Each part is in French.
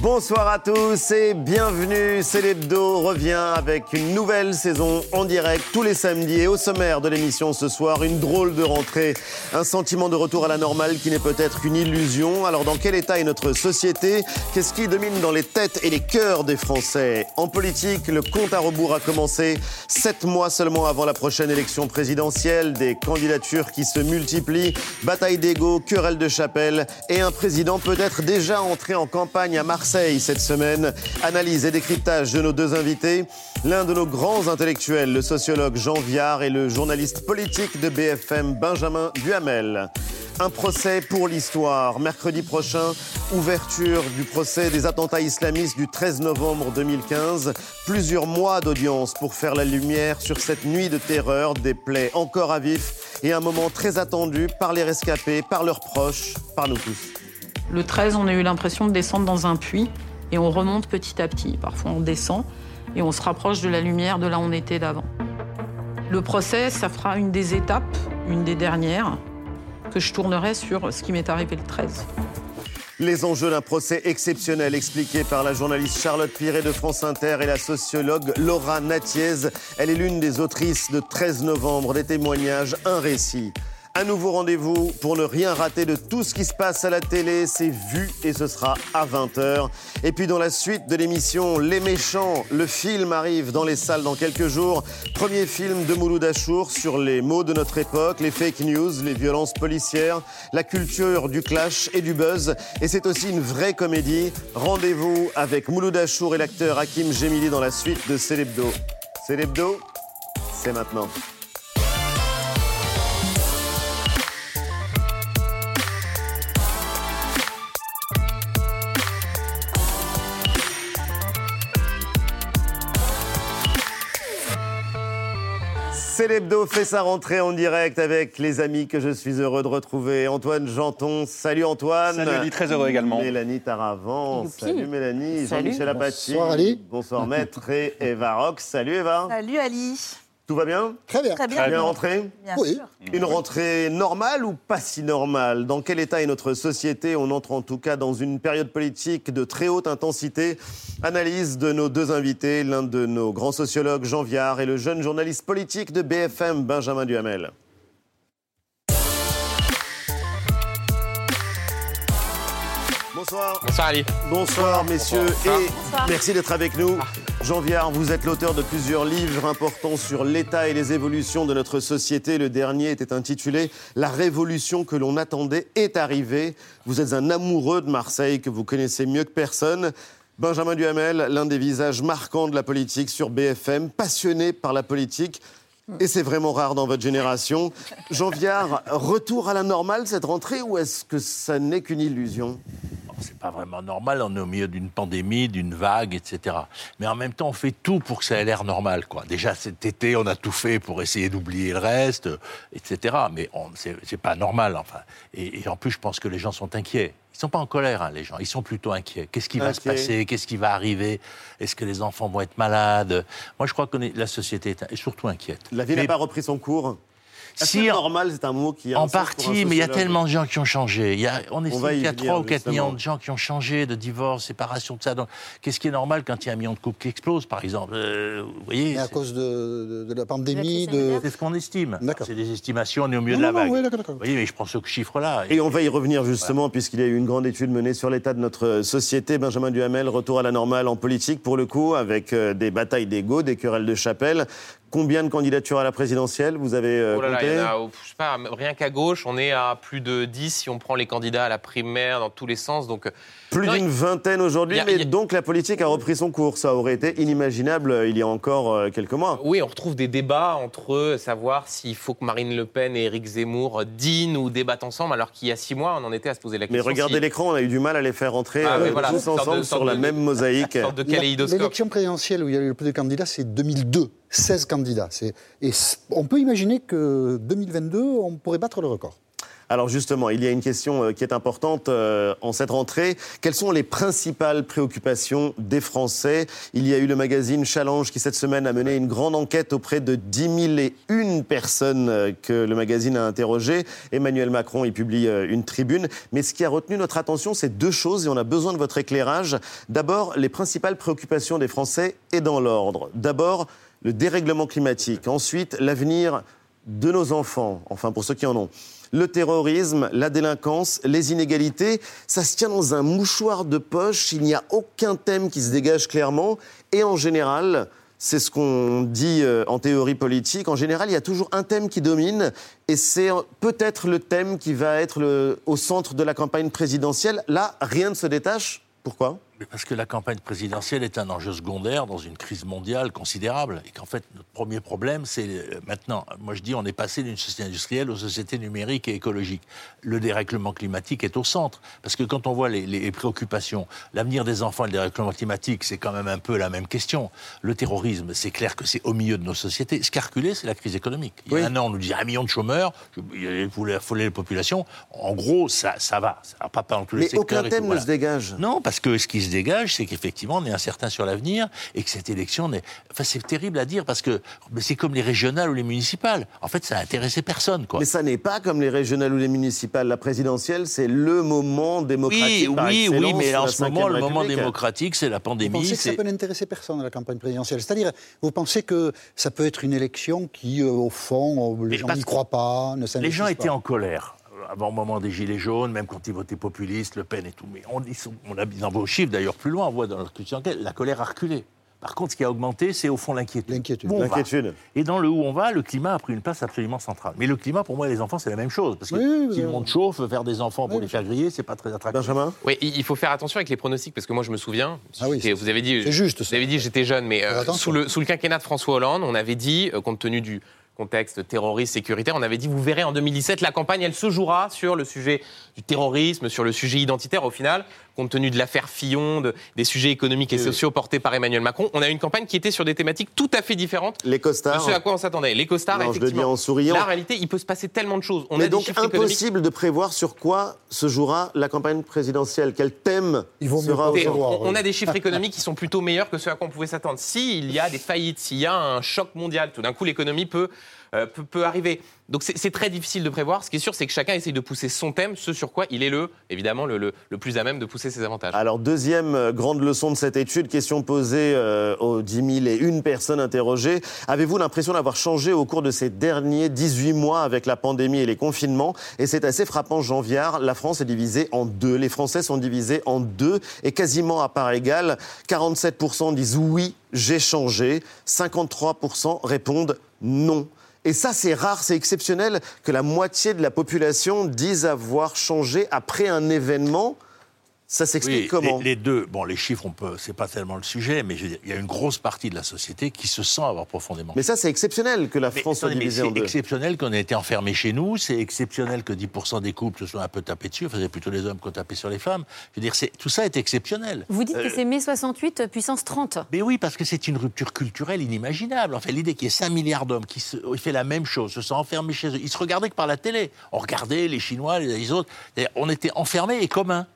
Bonsoir à tous et bienvenue. C'est l'Hebdo. Revient avec une nouvelle saison en direct tous les samedis et au sommaire de l'émission ce soir, une drôle de rentrée, un sentiment de retour à la normale qui n'est peut-être qu'une illusion. Alors dans quel état est notre société? Qu'est-ce qui domine dans les têtes et les cœurs des Français? En politique, le compte à rebours a commencé sept mois seulement avant la prochaine élection présidentielle, des candidatures qui se multiplient, bataille d'ego, querelle de chapelle et un président peut-être déjà entré en campagne à Marseille cette semaine. Analyse et décryptage de nos deux invités. L'un de nos grands intellectuels, le sociologue Jean Viard et le journaliste politique de BFM Benjamin Duhamel. Un procès pour l'histoire. Mercredi prochain, ouverture du procès des attentats islamistes du 13 novembre 2015. Plusieurs mois d'audience pour faire la lumière sur cette nuit de terreur, des plaies encore à vif et un moment très attendu par les rescapés, par leurs proches, par nous tous. Le 13, on a eu l'impression de descendre dans un puits et on remonte petit à petit. Parfois, on descend et on se rapproche de la lumière de là où on était d'avant. Le procès, ça fera une des étapes, une des dernières, que je tournerai sur ce qui m'est arrivé le 13. Les enjeux d'un procès exceptionnel expliqué par la journaliste Charlotte Piret de France Inter et la sociologue Laura Natiez. Elle est l'une des autrices de 13 novembre, des témoignages, un récit. Un nouveau rendez-vous pour ne rien rater de tout ce qui se passe à la télé. C'est vu et ce sera à 20h. Et puis dans la suite de l'émission Les Méchants, le film arrive dans les salles dans quelques jours. Premier film de Mouloud Achour sur les mots de notre époque, les fake news, les violences policières, la culture du clash et du buzz. Et c'est aussi une vraie comédie. Rendez-vous avec Mouloud Achour et l'acteur Hakim Gemili dans la suite de Célébdo. Célébdo, c'est maintenant. C'est l'hebdo fait sa rentrée en direct avec les amis que je suis heureux de retrouver. Antoine Janton, salut Antoine. Salut Ali, très heureux également. Mélanie Taravant, Youpi. salut Mélanie. Salut. Jean-Michel Apathy. Bonsoir, Ali. Bonsoir Maître et Eva Rox. Salut Eva. Salut Ali. Tout va bien Très bien. Très bien. Bien rentré Bien Oui. sûr. Une rentrée normale ou pas si normale? Dans quel état est notre société? On entre en tout cas dans une période politique de très haute intensité. Analyse de nos deux invités, l'un de nos grands sociologues, Jean Viard, et le jeune journaliste politique de BFM, Benjamin Duhamel. Bonsoir. Bonsoir Ali. Bonsoir messieurs Bonsoir. et Bonsoir. merci d'être avec nous. Jean Viard, vous êtes l'auteur de plusieurs livres importants sur l'état et les évolutions de notre société. Le dernier était intitulé La révolution que l'on attendait est arrivée. Vous êtes un amoureux de Marseille que vous connaissez mieux que personne. Benjamin Duhamel, l'un des visages marquants de la politique sur BFM, passionné par la politique. Et c'est vraiment rare dans votre génération. Jean Viard, retour à la normale cette rentrée ou est-ce que ça n'est qu'une illusion? C'est pas vraiment normal, on est au milieu d'une pandémie, d'une vague, etc. Mais en même temps, on fait tout pour que ça ait l'air normal. Quoi. Déjà cet été, on a tout fait pour essayer d'oublier le reste, etc. Mais c'est pas normal. Enfin. Et, et en plus, je pense que les gens sont inquiets. Ils sont pas en colère, hein, les gens. Ils sont plutôt inquiets. Qu'est-ce qui va se passer? Qu'est-ce qui va arriver? Est-ce que les enfants vont être malades? Moi, je crois que la société est, surtout inquiète. La vie n'a pas repris son cours si normal, c'est un mot qui a en partie, mais il y a tellement de gens qui ont changé. Il y a, on estime y qu'il y a venir, 3 ou 4 justement. millions de gens qui ont changé, de divorce, séparation, de ça. Donc, qu'est-ce qui est normal quand il y a un million de couples qui explosent, par exemple Euh, Vous voyez Mais à cause de, de- de la pandémie, De. C'est ce qu'on estime. D'accord. C'est des estimations, on est au milieu Non, de la non, non, vague. oui. Vous voyez, mais je prends ce chiffre-là. Et on va y revenir justement, puisqu'il y a eu une grande étude menée sur l'état de notre société. Benjamin Duhamel, retour à la normale en politique, pour le coup, avec euh, des batailles d'ego, des querelles de chapelle. Combien de candidatures à la présidentielle Vous avez euh, Oh là là, compté il y en a, je sais pas, rien qu'à gauche, on est à plus de 10 si on prend les candidats à la primaire dans tous les sens. Donc, Plus d'une vingtaine aujourd'hui, mais a- donc la politique a repris son cours. Ça aurait été inimaginable euh, il y a encore euh, quelques mois. oui, on retrouve des débats entre eux, savoir s'il faut que Marine Le Pen et Éric Zemmour dînent ou débattent ensemble, alors qu'il y a six mois, on en était à se poser la Mais question. regardez si- l'écran, on a eu du mal à les faire rentrer Ah oui, euh, voilà, tous de- ensemble sur la de- même mosaïque. Sorte de kaléidoscope. L'élection présidentielle où il y a eu le plus de candidats, c'est 2002. 16 candidats. Et on peut imaginer que 2022, on pourrait battre le record. Alors justement, il y a une question euh, qui est importante euh, en cette rentrée. Quelles sont les principales préoccupations des Français? Il y a eu le magazine Challenge qui cette semaine a mené une grande enquête auprès de 10 000 et une personnes euh, que le magazine a interrogées. Emmanuel Macron y publie une tribune. Mais ce qui a retenu notre attention, c'est deux choses et on a besoin de votre éclairage. D'abord, les principales préoccupations des Français et dans l'ordre. D'abord, le dérèglement climatique. Ensuite, l'avenir de nos enfants, enfin pour ceux qui en ont. Le terrorisme, la délinquance, les inégalités, ça se tient dans un mouchoir de poche, il n'y a aucun thème qui se dégage clairement, et en général, c'est ce qu'on dit euh, en théorie politique, en général, il y a toujours un thème qui domine, et c'est peut-être le thème qui va être au centre de la campagne présidentielle. Là, rien ne se détache. Pourquoi? Parce que la campagne présidentielle est un enjeu secondaire dans une crise mondiale considérable. Et qu'en fait, notre premier problème, c'est euh, maintenant, moi je dis, on est passé d'une société industrielle aux sociétés numériques et écologiques. Le dérèglement climatique est au centre. Parce que quand on voit les, préoccupations, l'avenir des enfants et le dérèglement climatique, c'est quand même un peu la même question. Le terrorisme, c'est clair que c'est au milieu de nos sociétés. Ce qui a reculé, c'est la crise économique. Il y a un an, on nous dit un million de chômeurs, vous voulez affoler les populations. En gros, ça, ça va. Ça va pas dans tous les Mais aucun thème ne se dégage. Non, parce que ce qui se dégage, c'est qu'effectivement, on est incertain sur l'avenir et que cette élection, est... enfin, c'est terrible à dire parce que c'est comme les régionales ou les municipales. En fait, ça a intéressé personne. Quoi. Mais ça n'est pas comme les régionales ou les municipales. La présidentielle, c'est le moment démocratique. Oui, oui, oui, mais en ce moment, le moment démocratique, c'est la pandémie. Vous pensez que ça peut n'intéresser personne, la campagne présidentielle? C'est-à-dire, vous pensez que ça peut être une élection qui, euh, au fond, les gens n'y croient pas, ne Les gens étaient en colère avant le moment des Gilets jaunes, même quand ils votaient populistes, Le Pen et tout. Mais on, on a dans vos chiffres d'ailleurs plus loin, on voit dans leur culture la colère a reculé. Par contre, ce qui a augmenté, c'est au fond l'inquiétude. L'inquiétude. Et dans le où on va, le climat a pris une place absolument centrale. Mais le climat, pour moi, et les enfants, c'est la même chose. Parce que si le monde chauffe, faire des enfants pour les faire griller, c'est pas très attractif. Benjamin Oui, il faut faire attention avec les pronostics, parce que moi, je me souviens, ah oui, vous avez dit, juste, vous avez dit, j'étais jeune, mais euh, sous, le, sous le quinquennat de François Hollande, on avait dit, euh, compte tenu du contexte terroriste, sécuritaire. On avait dit, vous verrez en 2017, la campagne, elle se jouera sur le sujet du terrorisme, sur le sujet identitaire. Au final, compte tenu de l'affaire Fillon, des sujets économiques et sociaux portés par Emmanuel Macron, on a une campagne qui était sur des thématiques tout à fait différentes les costards, de ce à quoi on s'attendait. Les costards, non, effectivement. Je le dis en souriant. La réalité, il peut se passer tellement de choses. On Mais donc impossible de prévoir sur quoi se jouera la campagne présidentielle. Quel thème vaut sera au on, on a des chiffres économiques qui sont plutôt meilleurs que ceux à quoi on pouvait s'attendre. S'il y a des faillites, s'il y a un choc mondial, tout d'un coup l'économie peut euh, peut, arriver. Donc c'est très difficile de prévoir. Ce qui est sûr, c'est que chacun essaye de pousser son thème, ce sur quoi il est le, évidemment, le, plus à même de pousser ses avantages. Alors, deuxième euh, grande leçon de cette étude, question posée euh, aux 10 000 et une personnes interrogées. Avez-vous l'impression d'avoir changé au cours de ces derniers 18 mois avec la pandémie et les confinements? Et c'est assez frappant, Jean Viard, la France est divisée en deux. Les Français sont divisés en deux et quasiment à part égale. 47% disent oui, j'ai changé. 53% répondent non. Et ça, c'est rare, c'est exceptionnel que la moitié de la population dise avoir changé après un événement ça s'explique comment les, deux, bon, les chiffres, on peut, c'est pas tellement le sujet, mais je il y a une grosse partie de la société qui se sent avoir profondément. Mais ça, c'est exceptionnel que la France soit divisée en deux. C'est exceptionnel qu'on ait été enfermés chez nous. C'est exceptionnel que 10% des couples se soient un peu tapés dessus. Enfin, c'est plutôt les hommes qui ont tapé sur les femmes. Je veux dire, c'est, tout ça est exceptionnel. Vous dites que euh, c'est mai 68 euh, puissance 30. Mais oui, parce que c'est une rupture culturelle inimaginable. En fait, l'idée qu'il y ait 5 milliards d'hommes qui se, fait la même chose, se sont enfermés chez eux. Ils se regardaient que par la télé. On regardait les Chinois, les autres. On était enfermés et communs.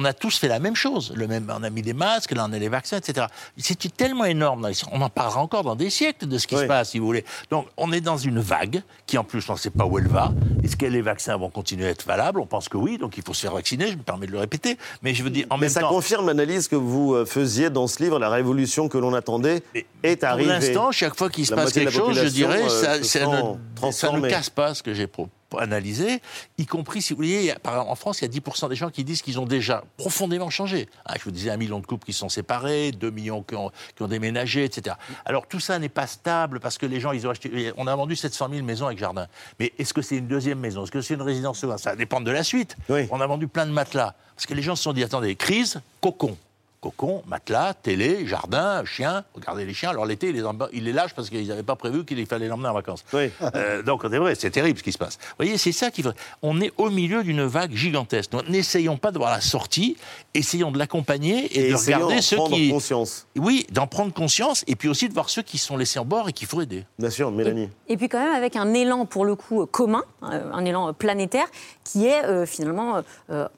On a tous fait la même chose. Le même, on a mis des masques, là on a les vaccins, etc. C'est tellement énorme. On en parlera encore dans des siècles de ce qui se passe, si vous voulez. Donc on est dans une vague qui, en plus, on ne sait pas où elle va. Est-ce que les vaccins vont continuer à être valables? On pense que oui, donc il faut se faire vacciner. Je me permets de le répéter. Mais je veux dire, en Mais même ça temps. Ça confirme l'analyse que vous euh, faisiisiez dans ce livre. La révolution que l'on attendait est arrivée. Pour l'instant, chaque fois qu'il se passe quelque chose, je dirais, euh, ça, ne, ça ne casse pas ce que j'ai proposé analyser, y compris, si vous voulez, en France, il y a 10% des gens qui disent qu'ils ont déjà profondément changé. Ah, je vous disais, un million de couples qui sont séparés, 2 millions qui ont, déménagé, etc. Alors tout ça n'est pas stable parce que les gens, ils ont acheté. On a vendu 700 000 maisons avec jardin. Mais est-ce que c'est une deuxième maison? Est-ce que c'est une résidence Ça dépend de la suite. On a vendu plein de matelas. Parce que les gens se sont dit, attendez, crise, cocon. Cocon, matelas, télé, jardin, chien. Regardez les chiens. Alors l'été, il les, il les lâche parce qu'ils n'avaient pas prévu qu'il fallait l'emmener en vacances. Oui. Euh, donc c'est vrai, c'est terrible ce qui se passe. Vous voyez, c'est ça qui. On est au milieu d'une vague gigantesque. Donc n'essayons pas de voir la sortie, essayons de l'accompagner et, de regarder ceux qui. conscience. Oui, d'en prendre conscience et puis aussi de voir ceux qui sont laissés en bord et qu'il faut aider. Bien sûr, Mélanie. Et, puis quand même avec un élan pour le coup commun, euh, un élan planétaire, qui est euh, finalement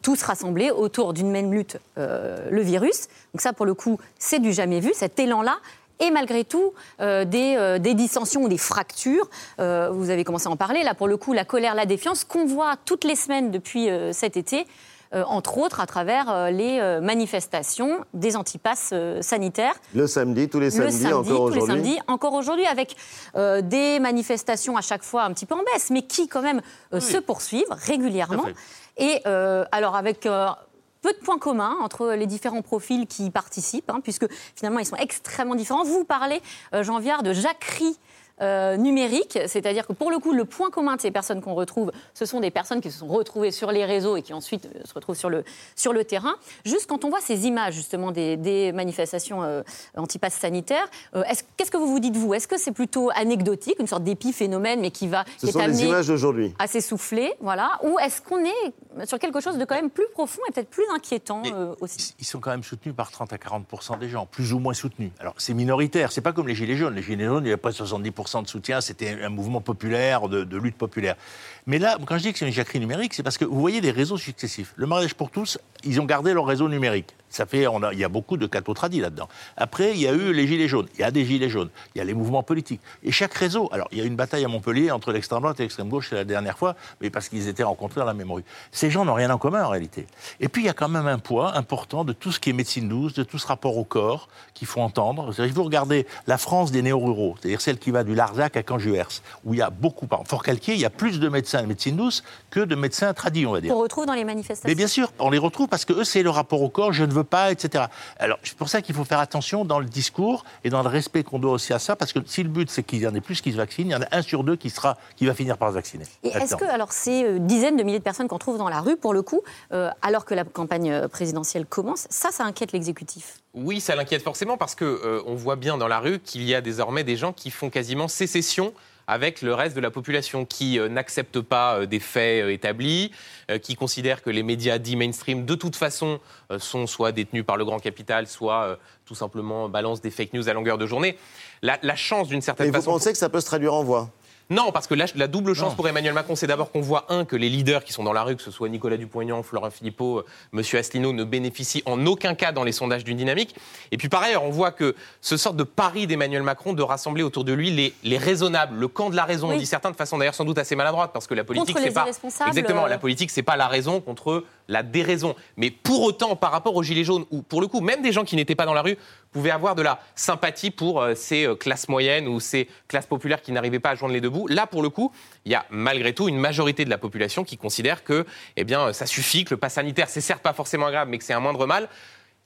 tous rassemblés autour d'une même lutte, le virus. Donc ça, pour le coup, c'est du jamais vu, cet élan-là. Et malgré tout, euh, euh, des, dissensions ou des fractures. Euh, vous avez commencé à en parler. Là, pour le coup, la colère, la défiance qu'on voit toutes les semaines depuis cet été. entre autres à travers les manifestations des antipasses sanitaires. Le samedi, tous les samedis, encore aujourd'hui. Tous les samedis, encore aujourd'hui, avec des manifestations à chaque fois un petit peu en baisse, mais qui quand même se poursuivent régulièrement. Et alors avec peu de points communs entre les différents profils qui y participent, hein, puisque finalement ils sont extrêmement différents. Vous parlez, euh, Jean Viard, de jacquerie euh, numérique, c'est-à-dire que pour le coup, le point commun de ces personnes qu'on retrouve, ce sont des personnes qui se sont retrouvées sur les réseaux et qui ensuite euh, se retrouvent sur le, sur le terrain. Juste quand on voit ces images justement des, manifestations euh, anti-pass sanitaires, qu'est-ce que vous vous dites vous? Est-ce que c'est plutôt anecdotique, une sorte d'épiphénomène, mais qui va ce sont les images d'aujourd'hui à s'essouffler, voilà, ou est-ce qu'on est sur quelque chose de quand même plus profond et peut-être plus inquiétant aussi? Ils sont quand même soutenus par 30 à 40 des gens, plus ou moins soutenus. Alors c'est minoritaire, c'est pas comme les gilets jaunes. Les gilets jaunes, il y a pas 70 de soutien, c'était un mouvement populaire, de, lutte populaire. Mais là, quand je dis que c'est une jacquerie numérique, c'est parce que vous voyez des réseaux successifs. Le mariage pour tous, ils ont gardé leur réseau numérique. Ça fait, il y a beaucoup de cathos tradis là-dedans. Après, il y a eu les gilets jaunes. Il y a des gilets jaunes. Il y a les mouvements politiques. Et chaque réseau. Alors, il y a une bataille à Montpellier entre l'extrême droite et l'extrême gauche la dernière fois, mais parce qu'ils étaient rencontrés dans la même rue. Ces gens n'ont rien en commun en réalité. Et puis, il y a quand même un poids important de tout ce qui est médecine douce, de tout ce rapport au corps qu'il faut entendre. Il faut regarder la France des néo-ruraux, c'est-à-dire celle qui va du Larzac à Canjuers, où il y a beaucoup, par Fort-Calquier, il y a plus de médecins de médecine douce que de médecins tradis, on va dire. On retrouve dans les manifestations. Mais bien sûr, on les retrouve parce que eux, c'est le rapport au corps, je ne veux pas, etc. Alors, c'est pour ça qu'il faut faire attention dans le discours et dans le respect qu'on doit aussi à ça, parce que si le but c'est qu'il y en ait plus qui se vaccinent, il y en a un sur deux qui, sera, qui va finir par se vacciner. Et est-ce que, alors, ces euh, dizaines de milliers de personnes qu'on trouve dans la rue, pour le coup, euh, alors que la campagne euh, présidentielle commence, ça, ça inquiète l'exécutif? Oui, ça l'inquiète forcément, parce qu'on on voit bien dans la rue qu'il y a désormais des gens qui font quasiment sécession avec le reste de la population qui euh, n'accepte pas euh, des faits euh, établis, qui considère que les médias dits mainstream, de toute façon, sont soit détenus par le grand capital, soit tout simplement balancent des fake news à longueur de journée. La, la chance, d'une certaine façon. Et vous pensez que ça peut se traduire en voix? Non, parce que la, la double chance pour Emmanuel Macron, c'est d'abord qu'on voit, un, que les leaders qui sont dans la rue, que ce soit Nicolas Dupont-Aignan, Florent Philippot, euh, M. Asselineau, ne bénéficient en aucun cas dans les sondages d'une dynamique. Et puis par ailleurs, on voit que ce sort de pari d'Emmanuel Macron de rassembler autour de lui les, les raisonnables, le camp de la raison, on dit certains de façon d'ailleurs sans doute assez maladroite, parce que la politique, c'est pas. Exactement, la euh. politique, c'est pas la raison contre la déraison. Mais pour autant, par rapport aux Gilets jaunes, ou pour le coup, même des gens qui n'étaient pas dans la rue pouvaient avoir de la sympathie pour euh, ces euh, classes moyennes ou ces classes populaires qui n'arrivaient pas à joindre les deux bouts. Là, pour le coup, il y a malgré tout une majorité de la population qui considère que eh bien, ça suffit, que le pass sanitaire, c'est certes pas forcément grave, mais que c'est un moindre mal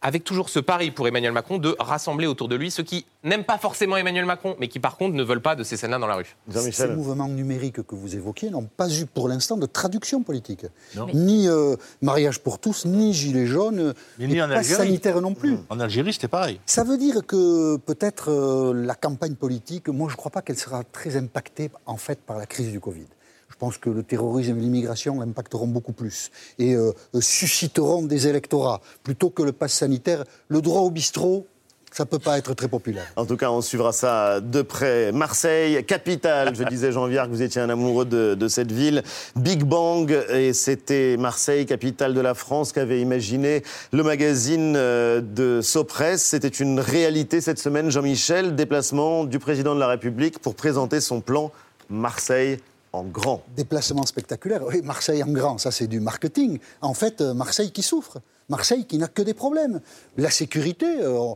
avec toujours ce pari pour Emmanuel Macron de rassembler autour de lui ceux qui n'aiment pas forcément Emmanuel Macron, mais qui par contre ne veulent pas de ces scènes-là dans la rue. Ces mouvements numériques que vous évoquiez n'ont pas eu pour l'instant de traduction politique. Ni euh, mariage pour tous, ni gilets jaunes, ni en sanitaire non plus. En Algérie, c'était pareil. Ça veut dire que peut-être euh, la campagne politique, moi je ne crois pas qu'elle sera très impactée en fait par la crise du Covid. Je pense que le terrorisme et l'immigration l'impacteront beaucoup plus et euh, susciteront des électorats plutôt que le pass sanitaire. Le droit au bistrot, ça ne peut pas être très populaire. En tout cas, on suivra ça de près. Marseille, capitale, je disais Jean Viard que vous étiez un amoureux de, cette ville. Big Bang, et c'était Marseille, capitale de la France, qu'avait imaginé le magazine euh, de Sopress. C'était une réalité cette semaine, Jean-Michel, déplacement du président de la République pour présenter son plan Marseille en grand. Déplacement spectaculaire. Oui, Marseille en grand, ça c'est du marketing. En fait, euh, Marseille qui souffre. Marseille qui n'a que des problèmes. La sécurité. Euh,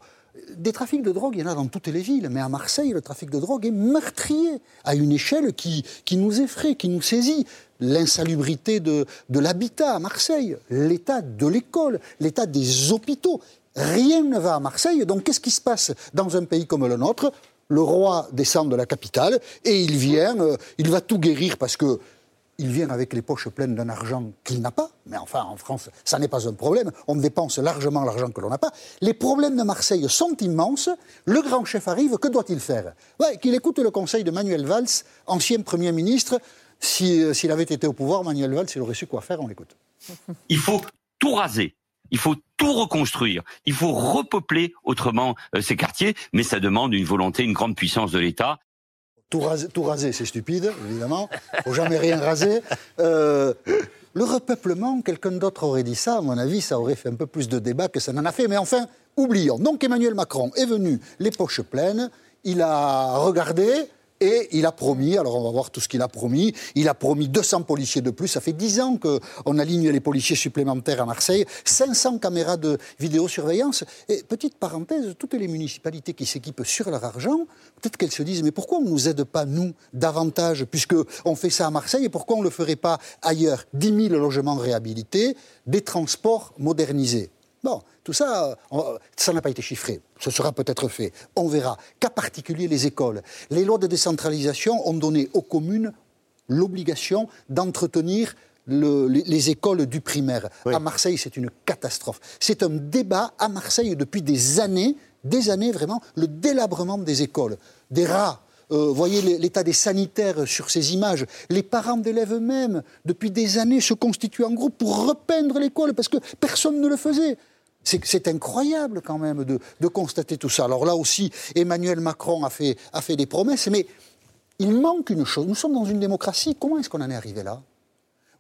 des trafics de drogue, il y en a dans toutes les villes, mais à Marseille, le trafic de drogue est meurtrier, à une échelle qui, nous effraie, qui nous saisit. L'insalubrité de l'habitat à Marseille, l'état de l'école, l'état des hôpitaux. Rien ne va à Marseille, donc qu'est-ce qui se passe dans un pays comme le nôtre? Le roi descend de la capitale et il vient, euh, il va tout guérir parce que il vient avec les poches pleines d'un argent qu'il n'a pas. Mais enfin, en France, ça n'est pas un problème. On dépense largement l'argent que l'on n'a pas. Les problèmes de Marseille sont immenses. Le grand chef arrive, que doit-il faire? Qu'il écoute le conseil de Manuel Valls, ancien Premier ministre. Euh, s'il avait été au pouvoir, Manuel Valls, il aurait su quoi faire, on l'écoute. Il faut tout raser. Il faut tout reconstruire. Il faut repeupler autrement euh, ces quartiers, mais ça demande une volonté, une grande puissance de l'État. Tout raser, c'est stupide, évidemment. Faut jamais rien raser. Euh, le repeuplement, quelqu'un d'autre aurait dit ça. À mon avis, ça aurait fait un peu plus de débat que ça n'en a fait. Mais enfin, oublions. Donc Emmanuel Macron est venu les poches pleines. Il a regardé, et il a promis, alors on va voir tout ce qu'il a promis, il a promis 200 policiers de plus. Ça fait 10 ans qu'on aligne les policiers supplémentaires à Marseille, 500 caméras de vidéosurveillance. Et petite parenthèse, toutes les municipalités qui s'équipent sur leur argent, peut-être qu'elles se disent, mais pourquoi on ne nous aide pas, nous, davantage, puisqu'on fait ça à Marseille, et pourquoi on ne le ferait pas ailleurs? 10 000 logements réhabilités, des transports modernisés. Bon, tout ça, ça n'a pas été chiffré. Ce sera peut-être fait. On verra. Cas particulier, les écoles. Les lois de décentralisation ont donné aux communes l'obligation d'entretenir les, écoles du primaire. À Marseille, c'est une catastrophe. C'est un débat à Marseille depuis des années, des années vraiment, le délabrement des écoles. Des rats, euh, voyez l'état des sanitaires sur ces images. Les parents d'élèves eux-mêmes, depuis des années, se constituent en groupe pour repeindre l'école parce que personne ne le faisait. C'est incroyable quand même de, constater tout ça. Alors là aussi, Emmanuel Macron a fait, a fait des promesses, mais il manque une chose. Nous sommes dans une démocratie. Comment est-ce qu'on en est arrivé là?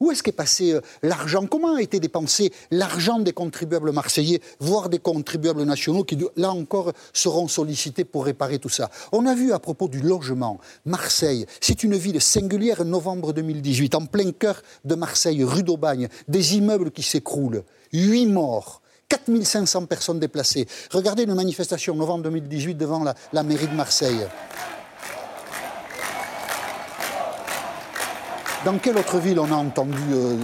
Où est-ce qu'est passé euh, l'argent? Comment a été dépensé l'argent des contribuables marseillais, voire des contribuables nationaux qui, là encore, seront sollicités pour réparer tout ça? On a vu à propos du logement, Marseille, c'est une ville singulière, novembre 2018, en plein cœur de Marseille, rue d'Aubagne, des immeubles qui s'écroulent, huit morts. 4500 personnes déplacées. Regardez une manifestation novembre 2018 devant la, mairie de Marseille. Dans quelle autre ville on a entendu euh,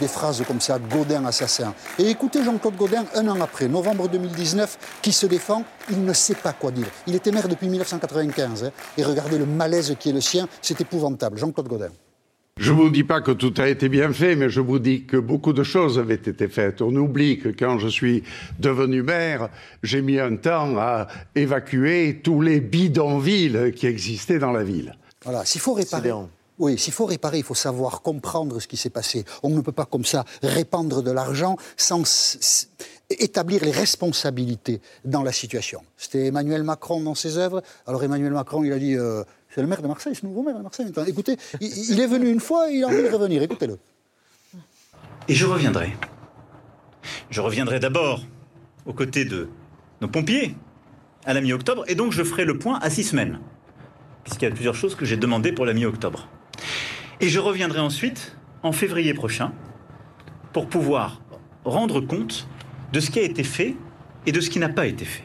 des phrases comme ça, Godin assassin? Et écoutez Jean-Claude Godin un an après, novembre 2019, qui se défend, il ne sait pas quoi dire. Il était maire depuis 1995, hein, et regardez le malaise qui est le sien, c'est épouvantable. Jean-Claude Godin. Je ne vous dis pas que tout a été bien fait, mais je vous dis que beaucoup de choses avaient été faites. On oublie que quand je suis devenu maire, j'ai mis un temps à évacuer tous les bidonvilles qui existaient dans la ville. Voilà, s'il faut réparer. Oui, s'il faut réparer, il faut savoir comprendre ce qui s'est passé. On ne peut pas comme ça répandre de l'argent sans établir les responsabilités dans la situation. C'était Emmanuel Macron dans ses œuvres. Alors Emmanuel Macron, il a dit euh, c'est le maire de Marseille, le nouveau maire de Marseille. Écoutez, il, est venu une fois, il a envie de revenir. Écoutez-le. Et je reviendrai. Je reviendrai d'abord aux côtés de nos pompiers à la mi-octobre, et donc je ferai le point à six semaines, puisqu'il y a plusieurs choses que j'ai demandées pour la mi-octobre. Et je reviendrai ensuite en février prochain pour pouvoir rendre compte de ce qui a été fait et de ce qui n'a pas été fait.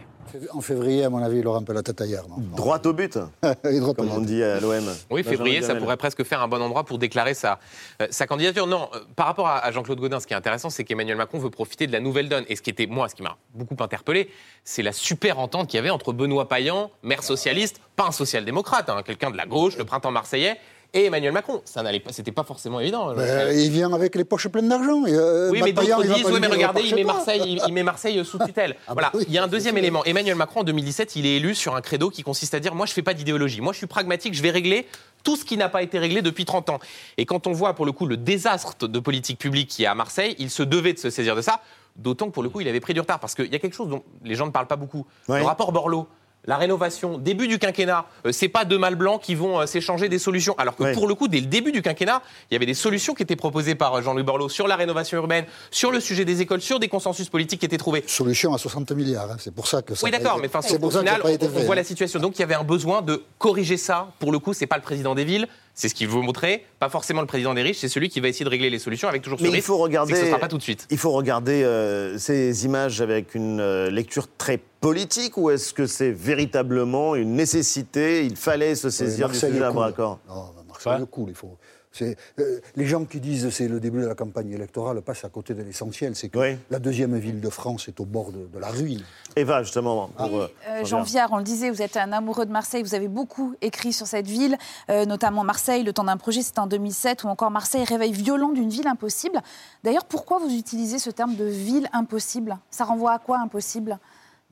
En février, à mon avis, il aura un peu la tête ailleurs. Droit au but, comme on dit à l'OM. Oui, février, ça pourrait presque faire un bon endroit pour déclarer sa, euh, sa candidature. Non, euh, par rapport à, Jean-Claude Godin, ce qui est intéressant, c'est qu'Emmanuel Macron veut profiter de la nouvelle donne. Et ce qui était, moi, ce qui m'a beaucoup interpellé, c'est la super entente qu'il y avait entre Benoît Payan, maire socialiste, pas un social-démocrate, hein, quelqu'un de la gauche, le printemps marseillais, et Emmanuel Macron. Ça n'allait pas, c'était pas forcément évident. il vient avec les poches pleines d'argent. Euh, oui, mais d'autres disent, oui, mais regardez, il met, Marseille, il, met Marseille sous tutelle. Ah bah voilà. il y a un deuxième élément. Emmanuel Macron, en 2017, il est élu sur un credo qui consiste à dire, moi, je fais pas d'idéologie. Moi, je suis pragmatique, je vais régler tout ce qui n'a pas été réglé depuis 30 ans. Et quand on voit, pour le coup, le désastre de politique publique qui est à Marseille, il se devait de se saisir de ça. D'autant que, pour le coup, il avait pris du retard. Parce qu'il y a quelque chose dont les gens ne parlent pas beaucoup. Le rapport Borloo la rénovation, début du quinquennat, euh, c'est pas deux mâles blancs qui vont euh, s'échanger des solutions. Alors que pour le coup, dès le début du quinquennat, il y avait des solutions qui étaient proposées par euh, Jean-Louis Borloo sur la rénovation urbaine, sur le sujet des écoles, sur des consensus politiques qui étaient trouvés. Solution à 60 milliards, hein. c'est pour ça que ça. Oui, d'accord, mais enfin, au final, on, voit la situation. Donc il y avait un besoin de corriger ça. Pour le coup, c'est pas le président des villes, c'est ce qu'il veut montrer, pas forcément le président des riches, c'est celui qui va essayer de régler les solutions avec toujours ce Mais il faut regarder, que ce sera pas tout de suite. Il faut regarder euh, ces images avec une euh, lecture très politique ou est-ce que c'est véritablement une nécessité? Il fallait se saisir du sujet à bras Non, le coule. Il faut, Euh, les gens qui disent c'est le début de la campagne électorale passent à côté de l'essentiel. C'est que la deuxième ville de France est au bord de, la ruine. Eva, justement. Pour, oui, euh, Jean Viard, on le disait, vous êtes un amoureux de Marseille. Vous avez beaucoup écrit sur cette ville, notamment Marseille, le temps d'un projet, c'était en 2007, ou encore Marseille, réveil violent d'une ville impossible. D'ailleurs, pourquoi vous utilisez ce terme de ville impossible? Ça renvoie à quoi impossible?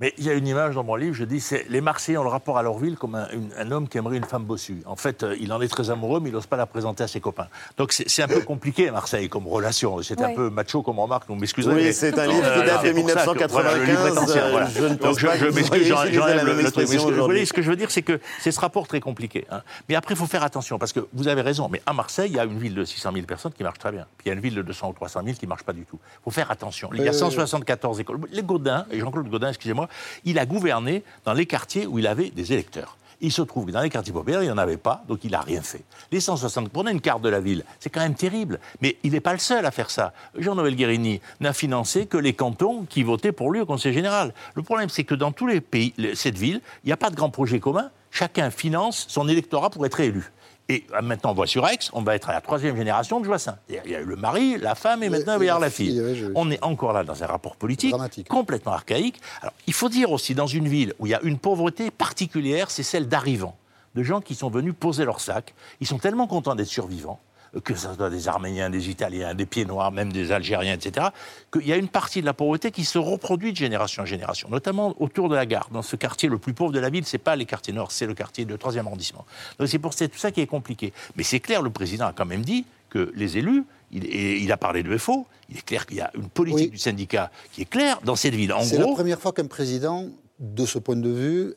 Mais il y a une image dans mon livre, je dis, c'est les Marseillais ont le rapport à leur ville comme un, homme qui aimerait une femme bossue. En fait, euh, il en est très amoureux, mais il n'ose pas la présenter à ses copains. Donc c'est un peu compliqué, Marseille, comme relation. C'est un peu macho comme remarque, donc m'excuserez. Oui, c'est un livre qui date de 1995. je ne pense pas je m'excuse, j'enlève le, truc. Ce que je veux dire, c'est que c'est ce rapport très compliqué. Hein. Mais après, il faut faire attention, parce que vous avez raison, mais à Marseille, il y a une ville de 600 000 personnes qui marche très bien. Puis il y a une ville de 200 ou 300 000 qui ne marche pas du tout. Il faut faire attention. Il y a 174 euh. écoles. Les Godin, et Jean-Claude Godin, excusez-moi, il a gouverné dans les quartiers où il avait des électeurs. Il se trouve que dans les quartiers populaires, il n'y en avait pas, donc il n'a rien fait. Les 160, prenez une carte de la ville, c'est quand même terrible. Mais il n'est pas le seul à faire ça. Jean-Noël Guérini n'a financé que les cantons qui votaient pour lui au Conseil général. Le problème, c'est que dans tous les pays, cette ville, il n'y a pas de grand projet commun. Chacun finance son électorat pour être élu. Et euh, maintenant, on voit sur Aix, on va être à la troisième génération de Joassin. Il y a eu le mari, la femme, et maintenant, il va y avoir la fille. On est encore là dans un rapport politique complètement archaïque. Alors, il faut dire aussi, dans une ville où il y a une pauvreté particulière, c'est celle d'arrivants, de gens qui sont venus poser leur sac. Ils sont tellement contents d'être survivants que ce soit des Arméniens, des Italiens, des Pieds Noirs, même des Algériens, etc., qu'il y a une partie de la pauvreté qui se reproduit de génération en génération, notamment autour de la gare. Dans ce quartier le plus pauvre de la ville, ce n'est pas les quartiers nord, c'est le quartier de 3e arrondissement. Donc c'est pour tout ça qui est compliqué. Mais c'est clair, le président a quand même dit que les élus, il, et il a parlé de FO, il est clair qu'il y a une politique du syndicat qui est claire dans cette ville. C'est la première fois qu'un président, de ce point de vue,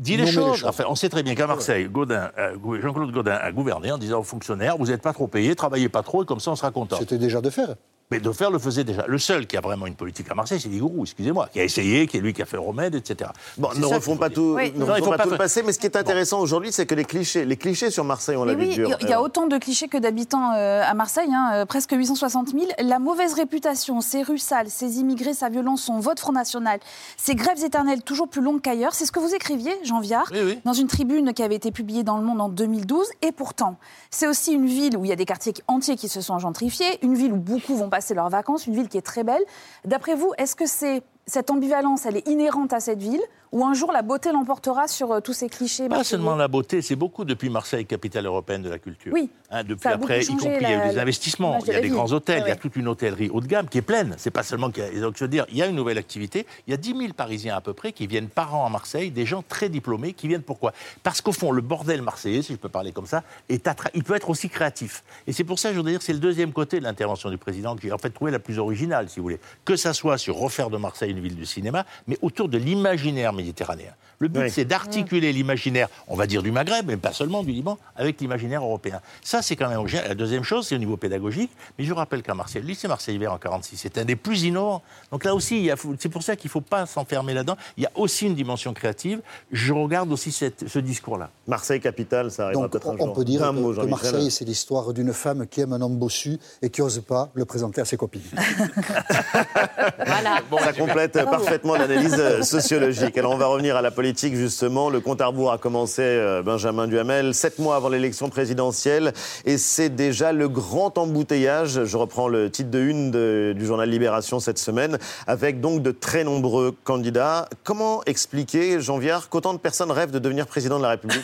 dit les choses. Enfin, on sait très bien qu'à Marseille, Godin, euh, Jean-Claude Godin a gouverné en disant aux fonctionnaires, vous n'êtes pas trop payés, travaillez pas trop, et comme ça on sera content. C'était déjà de faire. Mais Defer le faisait déjà. Le seul qui a vraiment une politique à Marseille, c'est Ligourou, excusez-moi, qui a essayé, qui est lui qui a fait le remède, etc. Bon, ne refont pas tout, ne refont pas, tout le passé, mais ce qui est intéressant aujourd'hui, c'est que les clichés, les clichés sur Marseille, on l'a vu dur. Il y a autant de clichés que d'habitants euh, à Marseille, hein, euh, presque 860 000. La mauvaise réputation, ses rues sales, ses immigrés, sa violence, son vote Front National, ses grèves éternelles toujours plus longues qu'ailleurs, c'est ce que vous écriviez, Jean Viard, dans une tribune qui avait été publiée dans Le Monde en 2012. Et pourtant, c'est aussi une ville où il y a des quartiers entiers qui se sont gentrifiés, une ville où beaucoup vont passer leurs vacances, une ville qui est très belle. D'après vous, est-ce que c'est cette ambivalence, elle est inhérente à cette ville ou un jour la beauté l'emportera sur euh, tous ces clichés Pas seulement la beauté, c'est beaucoup depuis Marseille, capitale européenne de la culture. Oui. Hein, depuis après, y compris, il y a eu des investissements, il y a des grands hôtels, il y a toute une hôtellerie haut de gamme qui est pleine. C'est pas seulement qu'il y a. Donc, je veux dire, il y a une nouvelle activité. Il y a 10 000 Parisiens à peu près qui viennent par an à Marseille, des gens très diplômés qui viennent pourquoi? Parce qu'au fond, le bordel marseillais, si je peux parler comme ça, est il peut être aussi créatif. Et c'est pour ça, je veux dire, c'est le deuxième côté de l'intervention du président qui, en fait, trouvé la plus originale, si vous voulez. Que ça soit sur refaire de Marseille une ville du cinéma, mais autour de l'imaginaire méditerranéen. Le but, c'est d'articuler l'imaginaire, on va dire du Maghreb, mais pas seulement du Liban, avec l'imaginaire européen. Ça, c'est quand même La deuxième chose, c'est au niveau pédagogique. Mais je rappelle qu'à Marseille, le lycée Marseille Vert en 46, c'est un des plus innovants. Donc là aussi, c'est pour ça qu'il ne faut pas s'enfermer là-dedans. Il y a aussi une dimension créative. Je regarde aussi ce discours-là. Marseille capitale, ça arrive peut-être un On peut dire que, Marseille, c'est l'histoire d'une femme qui aime un homme bossu et qui n'ose pas le présenter à ses copines. voilà. Bon, ça complète parfaitement l'analyse sociologique. Alors on va revenir à la politique justement. Le compte à rebours a commencé, euh, Benjamin Duhamel, sept mois avant l'élection présidentielle. Et c'est déjà le grand embouteillage. Je reprends le titre de une du journal Libération cette semaine, avec donc de très nombreux candidats. Comment expliquer, Jean Viard, qu'autant de personnes rêvent de devenir président de la République?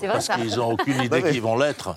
C'est Parce qu'ils n'ont aucune idée qu'ils vont l'être.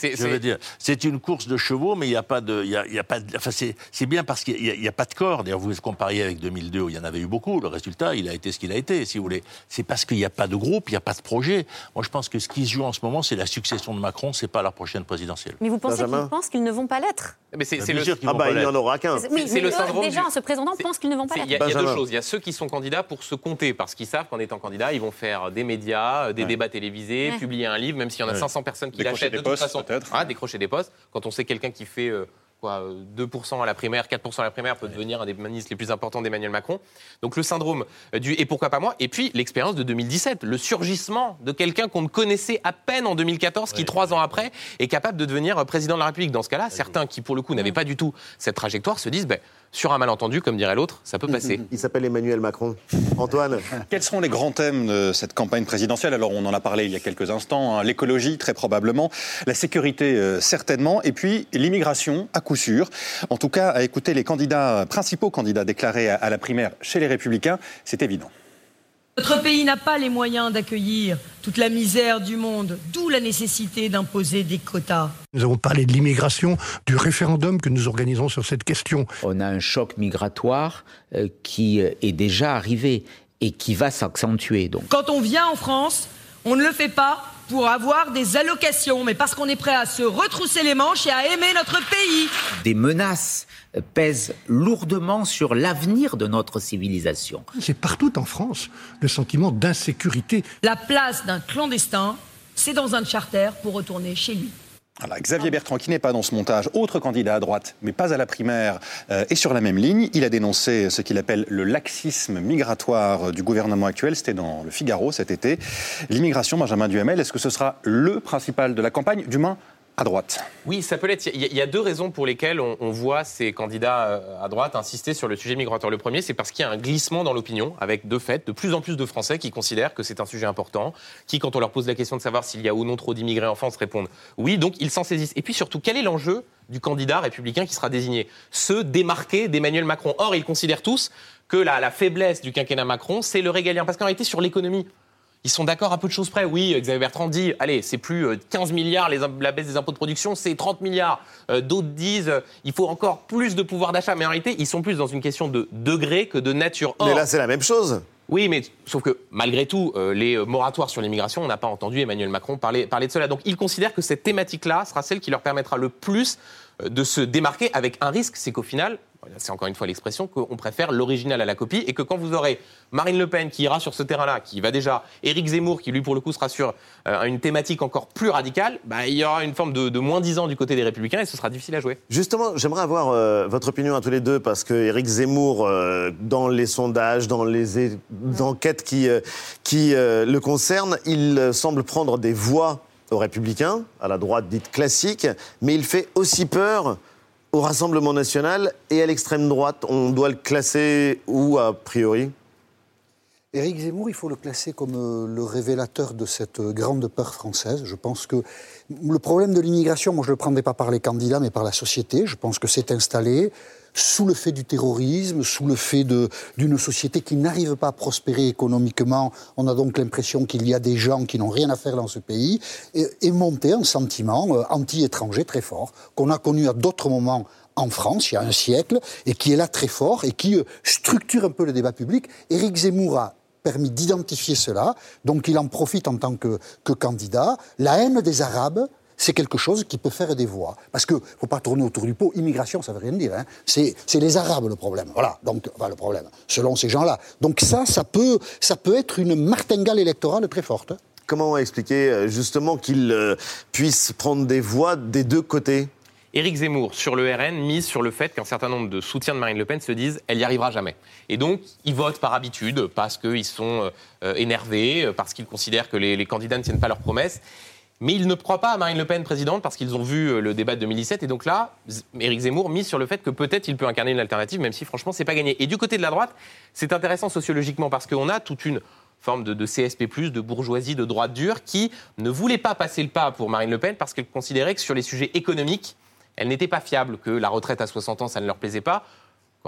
Je veux dire, c'est une course de chevaux, mais il n'y a pas de. Y a, pas enfin, c'est bien parce qu'il n'y a, pas de corps. D'ailleurs, vous compariez avec 2002 où il y en avait eu beaucoup. Le résultat, il a été ce qu'il a été, si vous voulez c'est parce qu'il n'y a pas de groupe, il n'y a pas de projet. Moi, je pense que ce qui se joue en ce moment, c'est la succession de Macron, c'est pas la prochaine présidentielle. Mais vous pensez qu'ils pensent qu'ils ne vont pas l'être? Mais c'est le... ah bah, il n'y en aura qu'un. c'est le syndrome déjà, en se présentant, pense qu'ils ne vont pas l'être. Il y, a deux choses. Il y a ceux qui sont candidats pour se compter, parce qu'ils savent qu'en étant candidat, ils vont faire des médias, des débats télévisés, publier un livre, même s'il y en a 500 personnes qui l'achètent de toute façon. Ah, décrocher des postes. Quand on sait quelqu'un qui fait euh, quoi, 2% à la primaire, 4% à la primaire peut devenir un des ministres les plus importants d'Emmanuel Macron. Donc le syndrome du et pourquoi pas moi Et puis l'expérience de 2017, le surgissement de quelqu'un qu'on ne connaissait à peine en 2014, qui trois ans après est capable de devenir président de la République. Dans ce cas-là, certains qui pour le coup n'avaient pas du tout cette trajectoire se disent ben, sur un malentendu, comme dirait l'autre, ça peut passer. Il s'appelle Emmanuel Macron. Antoine Quels sont les grands thèmes de cette campagne présidentielle? Alors, on en a parlé il y a quelques instants. Hein. L'écologie, très probablement. La sécurité, euh, certainement. Et puis, l'immigration, à coup sûr. En tout cas, à écouter les candidats, principaux candidats déclarés à la primaire chez les Républicains, c'est évident. Notre pays n'a pas les moyens d'accueillir toute la misère du monde, d'où la nécessité d'imposer des quotas. Nous avons parlé de l'immigration, du référendum que nous organisons sur cette question. On a un choc migratoire euh, qui euh, est déjà arrivé et qui va s'accentuer. Donc. Quand on vient en France, on ne le fait pas pour avoir des allocations, mais parce qu'on est prêt à se retrousser les manches et à aimer notre pays. Des menaces pèsent lourdement sur l'avenir de notre civilisation. C'est partout en France le sentiment d'insécurité. La place d'un clandestin, c'est dans un charter pour retourner chez lui. Xavier Bertrand, qui n'est pas dans ce montage, autre candidat à droite, mais pas à la primaire, euh, est sur la même ligne. Il a dénoncé ce qu'il appelle le laxisme migratoire du gouvernement actuel. C'était dans le Figaro cet été. L'immigration, Benjamin Duhamel, est-ce que ce sera le principal de la campagne Du moins, Oui, ça peut l'être. Il y a deux raisons pour lesquelles on, voit ces candidats euh, à droite insister sur le sujet migratoire. Le premier, c'est parce qu'il y a un glissement dans l'opinion, avec de fait de plus en plus de Français qui considèrent que c'est un sujet important, qui, quand on leur pose la question de savoir s'il y a ou non trop d'immigrés en France, répondent oui, donc ils s'en saisissent. Et puis surtout, quel est l'enjeu du candidat républicain qui sera désigné? Se démarquer d'Emmanuel Macron. Or, ils considèrent tous que la, la faiblesse du quinquennat Macron, c'est le régalien. Parce qu'en réalité, sur l'économie, ils sont d'accord à peu de choses près. Oui, Xavier Bertrand dit, allez, c'est plus 15 euh, milliards la baisse des impôts de production, c'est 30 milliards. Euh, d'autres disent, euh, il faut encore plus de pouvoir d'achat. Mais en réalité, ils sont plus dans une question de degré que de nature. mais là, c'est la même chose. Oui, mais sauf que malgré tout, les moratoires sur l'immigration, on n'a pas entendu Emmanuel Macron parler, parler de cela. Donc ils considèrent que cette thématique-là sera celle qui leur permettra le plus de se démarquer avec un risque, c'est qu'au final, c'est encore une fois l'expression, qu'on préfère l'original à la copie et que quand vous aurez Marine Le Pen qui ira sur ce terrain-là, qui va déjà, Éric Zemmour qui lui pour le coup sera sur euh, une thématique encore plus radicale, bah, il y aura une forme de, moins disant du côté des Républicains et ce sera difficile à jouer. Justement, j'aimerais avoir euh, votre opinion à tous les deux parce que Éric Zemmour, euh, dans les sondages, dans les enquêtes qui, qui le concernent, il semble prendre des voix aux Républicains, à la droite dite classique, mais il fait aussi peur au Rassemblement national et à l'extrême droite. On doit le classer où, a priori? Éric Zemmour, il faut le classer comme euh, le révélateur de cette grande peur française. Je pense que le problème de l'immigration, moi je ne le prendrai pas par les candidats, mais par la société. Je pense que c'est installé sous le fait du terrorisme, sous le fait d'une société qui n'arrive pas à prospérer économiquement. On a donc l'impression qu'il y a des gens qui n'ont rien à faire dans ce pays, et, et monter un sentiment euh, anti-étranger très fort, qu'on a connu à d'autres moments en France, il y a un siècle, et qui est là très fort, et qui euh, structure un peu le débat public. Éric Zemmour a permis d'identifier cela, donc il en profite en tant que, que candidat. La haine des Arabes, c'est quelque chose qui peut faire des voix. Parce qu'il ne faut pas tourner autour du pot. Immigration, ça ne veut rien dire. Hein. C'est les Arabes le problème. Voilà, donc, le problème, selon ces gens-là. Donc ça, ça peut, ça peut être une martingale électorale très forte. Comment expliquer euh, justement qu'il euh, puisse prendre des voix des deux côtés? Éric Zemmour, sur le RN, mise sur le fait qu'un certain nombre de soutiens de Marine Le Pen se disent elle n'y arrivera jamais. Et donc, ils votent par habitude, parce qu'ils sont euh, énervés, parce qu'ils considèrent que les, les candidats ne tiennent pas leurs promesses. Mais ils ne croient pas à Marine Le Pen présidente parce qu'ils ont vu euh, le débat de 2017. Et donc là, Éric Zemmour mise sur le fait que peut-être il peut incarner une alternative, même si franchement, c'est pas gagné. Et du côté de la droite, c'est intéressant sociologiquement parce qu'on a toute une forme de, CSP+, de bourgeoisie, de droite dure, qui ne voulait pas passer le pas pour Marine Le Pen parce qu'elle considérait que sur les sujets économiques, elle n'était pas fiable, que la retraite à 60 ans, ça ne leur plaisait pas.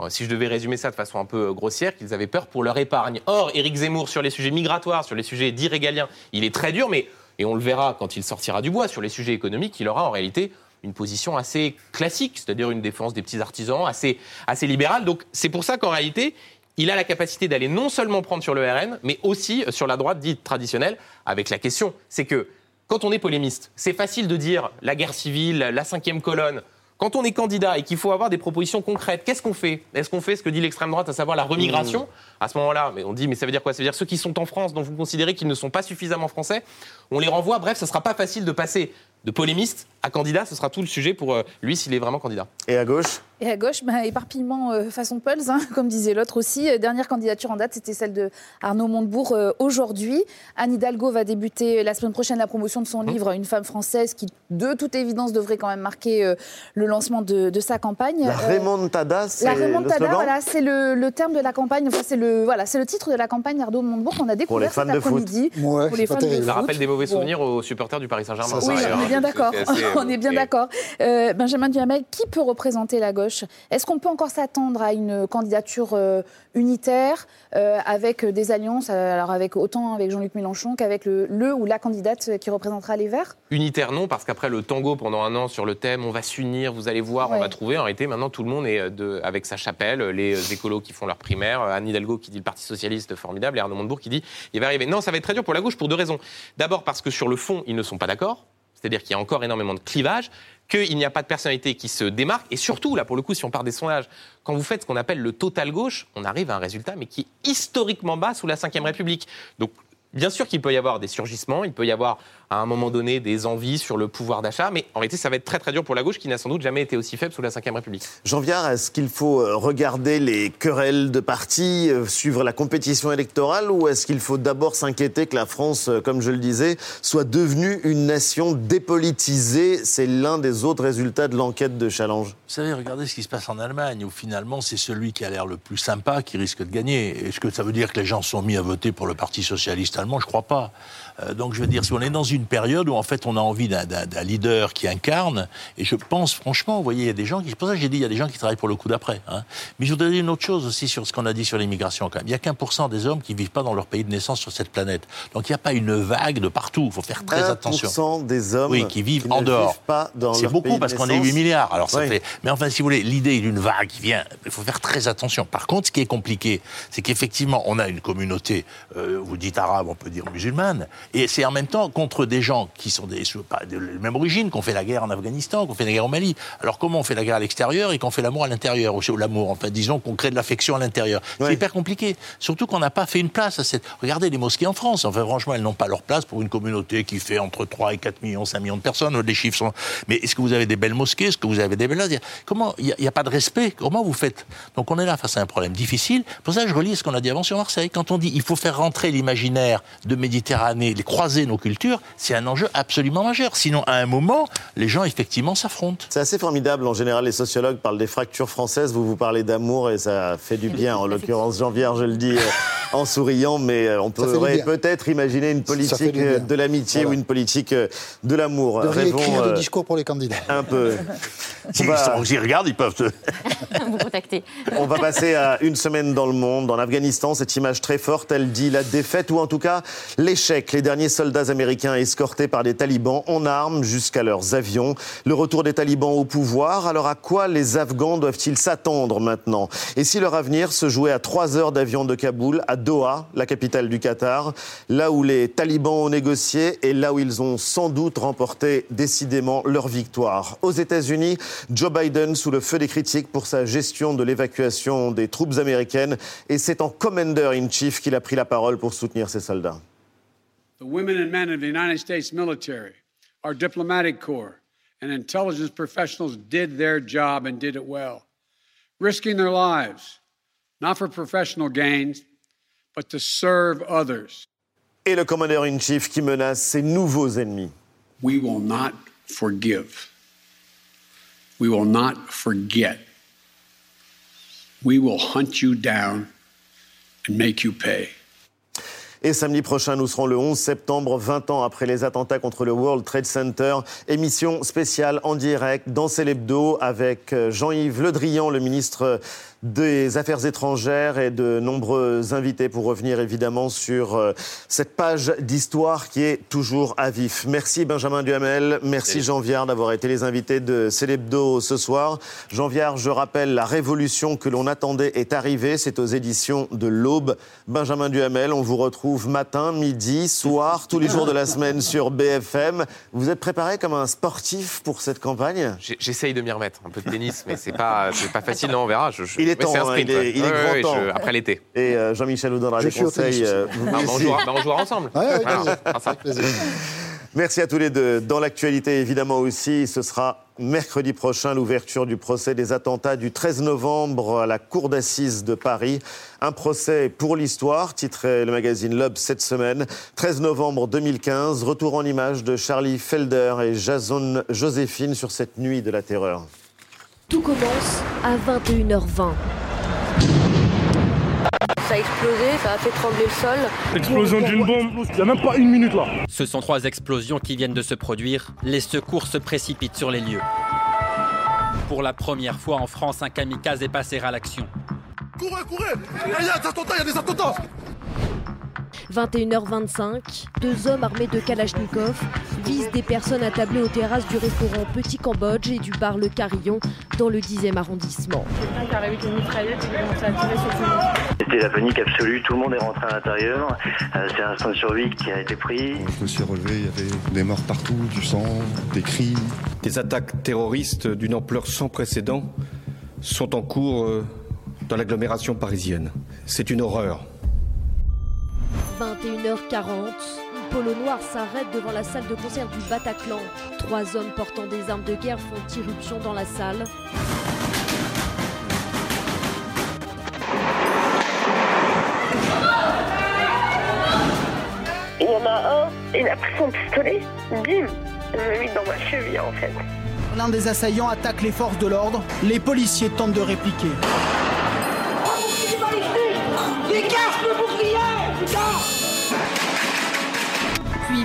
Si je devais résumer ça de façon un peu grossière, qu'ils avaient peur pour leur épargne. Or, Éric Zemmour, sur les sujets migratoires, sur les sujets dits régaliens, il est très dur, mais et on le verra quand il sortira du bois sur les sujets économiques, il aura en réalité une position assez classique, c'est-à-dire une défense des petits artisans, assez, assez libérale. Donc c'est pour ça qu'en réalité, il a la capacité d'aller non seulement prendre sur le RN, mais aussi sur la droite dite traditionnelle, avec la question, c'est que quand on est polémiste, c'est facile de dire la guerre civile, la cinquième colonne, quand on est candidat et qu'il faut avoir des propositions concrètes, qu'est-ce qu'on fait? Est-ce qu'on fait ce que dit l'extrême droite, à savoir la remigration mmh. À ce moment-là, mais on dit, mais ça veut dire quoi? Ça veut dire ceux qui sont en France, dont vous considérez qu'ils ne sont pas suffisamment français, on les renvoie. Bref, ce ne sera pas facile de passer de polémiste à candidat, ce sera tout le sujet pour euh, lui s'il est vraiment candidat. Et à gauche? Et à gauche, bah, éparpillement euh, façon Pulse, hein, comme disait l'autre aussi. Euh, dernière candidature en date, c'était celle de Arnaud Montebourg euh, aujourd'hui. Anne Hidalgo va débuter la semaine prochaine la promotion de son mmh. livre Une femme française qui, de toute évidence, devrait quand même marquer le lancement de, sa campagne. La remontada, c'est La remontada, voilà, c'est le, terme de la campagne. Enfin, c'est le, voilà, c'est le titre de la campagne d'Arnaud Montebourg qu'on a découvert cet après-midi. pour les fans de foot. Ça rappelle des mauvais souvenirs aux supporters du Paris Saint-Germain. Oui, on est bien d'accord. on est bien d'accord. Benjamin Duhamel, qui peut représenter la gauche? Est-ce qu'on peut encore s'attendre à une candidature euh, unitaire euh, avec des alliances, euh, alors avec autant avec Jean-Luc Mélenchon qu'avec le, le, ou la candidate qui représentera les Verts? Unitaire non, parce qu'après le tango pendant un an sur le thème, on va s'unir, vous allez voir, on va trouver. En réalité, maintenant tout le monde est de, avec sa chapelle, les écolos qui font leur primaire, Anne Hidalgo qui dit le Parti socialiste formidable, et Arnaud Montebourg qui dit il va arriver. Non, ça va être très dur pour la gauche pour deux raisons. D'abord parce que sur le fond, ils ne sont pas d'accord. C'est-à-dire qu'il y a encore énormément de clivages qu'il n'y a pas de personnalité qui se démarque. Et surtout, là, pour le coup, si on part des sondages, quand vous faites ce qu'on appelle le total gauche, on arrive à un résultat, mais qui est historiquement bas sous la Ve République. Donc, bien sûr qu'il peut y avoir des surgissements, il peut y avoir à un moment donné des envies sur le pouvoir d'achat, mais en réalité, ça va être très très dur pour la gauche qui n'a sans doute jamais été aussi faible sous la Ve République. Jean Viard, est-ce qu'il faut euh, regarder les querelles de partis, euh, suivre la compétition électorale, ou est-ce qu'il faut d'abord s'inquiéter que la France, euh, comme je le disais, soit devenue une nation dépolitisée? C'est l'un des autres résultats de l'enquête de Challenge. Vous savez, regardez ce qui se passe en Allemagne, où finalement c'est celui qui a l'air le plus sympa qui risque de gagner. Est-ce que ça veut dire que les gens sont mis à voter pour le Parti socialiste allemand? Je crois pas. Donc je veux dire, si on est dans une période où en fait on a envie d'un leader qui incarne. Et je pense franchement, vous voyez, il y a des gens qui. C'est pour ça que j'ai dit, il y a des gens qui travaillent pour le coup d'après. Hein. Mais je voudrais dire une autre chose aussi sur ce qu'on a dit sur l'immigration quand même. Il n'y a qu'un pour cent des hommes qui vivent pas dans leur pays de naissance sur cette planète. Donc il n'y a pas une vague de partout. Il faut faire très attention. des hommes oui, qui vivent en dehors. C'est beaucoup parce qu'on est 8 milliards. Alors ça fait. Mais enfin, si vous voulez, l'idée d'une vague qui vient, il faut faire très attention. Par contre, ce qui est compliqué, c'est qu'effectivement, on a une communauté, euh, vous dites arabe, on peut dire musulmane, et c'est en même temps contre des gens qui sont des, pas de la même origine, qu'on fait la guerre en Afghanistan, qu'on fait la guerre au Mali. Alors comment on fait la guerre à l'extérieur et qu'on fait l'amour à l'intérieur, ou l'amour, enfin disons qu'on crée de l'affection à l'intérieur. C'est hyper compliqué. Surtout qu'on n'a pas fait une place à cette. Regardez les mosquées en France. Enfin franchement, elles n'ont pas leur place pour une communauté qui fait entre 3 et 4 millions, 5 millions de personnes. Les chiffres sont. Mais est-ce que vous avez des belles mosquées? Est-ce que vous avez des belles Comment Il n'y a, pas de respect? Comment vous faites? Donc on est là face à un problème difficile. Pour ça, je relis ce qu'on a dit avant sur Marseille. Quand on dit il faut faire rentrer l'imaginaire de Méditerranée, les croiser nos cultures, c'est un enjeu absolument majeur. Sinon, à un moment, les gens, effectivement, s'affrontent. C'est assez formidable. En général, les sociologues parlent des fractures françaises. Vous, vous parlez d'amour et ça fait du bien. En l'occurrence, Jean-Pierre, je le dis euh, en souriant, mais euh, on pourrait peut-être imaginer une politique euh, de l'amitié ou une politique de l'amour. De réécrire des discours pour les candidats. Un peu. S'ils va... regardent, ils peuvent vous contacter. On va passer à une semaine dans le monde. En Afghanistan, cette image très forte, elle dit la défaite ou en tout cas l'échec. Les derniers soldats américains escortés par des talibans en armes jusqu'à leurs avions. Le retour des talibans au pouvoir, alors à quoi les Afghans doivent-ils s'attendre maintenant? Et si leur avenir se jouait à trois heures d'avion de Kaboul, à Doha, la capitale du Qatar, là où les talibans ont négocié et là où ils ont sans doute remporté décidément leur victoire? Aux États-Unis, Joe Biden sous le feu des critiques pour sa gestion de l'évacuation des troupes américaines et c'est en commander in chief qu'il a pris la parole pour soutenir ses soldats. The women and men of the United States military, our diplomatic corps, and intelligence professionals did their job and did it well, risking their lives, not for professional gains, but to serve others. Et le commandeur-in-chief qui menace ses nouveaux ennemis. We will not forgive. We will not forget. We will hunt you down and make you pay. Et samedi prochain, nous serons le 11 septembre, 20 ans après les attentats contre le World Trade Center. Émission spéciale en direct dans Célébdo avec euh, Jean-Yves Le Drian, le ministre des Affaires étrangères et de nombreux invités pour revenir évidemment sur euh, cette page d'histoire qui est toujours à vif. Merci Benjamin Duhamel, merci Jean Viard d'avoir été les invités de Célébdo ce soir. Jean Viard, je rappelle, la révolution que l'on attendait est arrivée, c'est aux éditions de l'Aube. Benjamin Duhamel, on vous retrouve matin, midi, soir, tous les jours de la semaine sur BFM. Vous êtes préparé comme un sportif pour cette campagne? J'essaye de m'y remettre, un peu de tennis, mais c'est pas, pas facile, non, on verra. Je, est temps, hein, il est, il est grand temps. après l'été. Et euh, Jean-Michel vous donnera des conseils. Euh, bah, on, jouera, bah, on, jouera, ensemble. Ouais, ouais, voilà. plaisir. Merci à tous les deux. Dans l'actualité, évidemment aussi, ce sera mercredi prochain l'ouverture du procès des attentats du 13 novembre à la Cour d'assises de Paris. Un procès pour l'histoire, titrait le magazine Lob cette semaine. 13 novembre 2015, retour en image de Charlie Felder et Jason Joséphine sur cette nuit de la terreur. Tout commence à 21h20. Ça a explosé, ça a fait trembler le sol. Explosion d'une bombe, il n'y a même pas une minute là. Ce sont trois explosions qui viennent de se produire. Les secours se précipitent sur les lieux. Pour la première fois en France, un kamikaze est passé à l'action. Courez, courez Il y a des attentats, il y a des attentats 21h25, deux hommes armés de Kalachnikov visent des personnes attablées aux terrasses du restaurant Petit Cambodge et du bar Le Carillon dans le 10e arrondissement. C'était la panique absolue, tout le monde est rentré à l'intérieur. Euh, c'est un instant de survie qui a été pris. Je me suis relevé, il y avait des morts partout, du sang, des cris. Des attaques terroristes d'une ampleur sans précédent sont en cours euh, dans l'agglomération parisienne. C'est une horreur. 21h40, un polo noir s'arrête devant la salle de concert du Bataclan. Trois hommes portant des armes de guerre font irruption dans la salle. Il y en a un, il a pris son pistolet, bim, il m'a mis dans ma cheville en fait. L'un des assaillants attaque les forces de l'ordre, les policiers tentent de répliquer. Dégage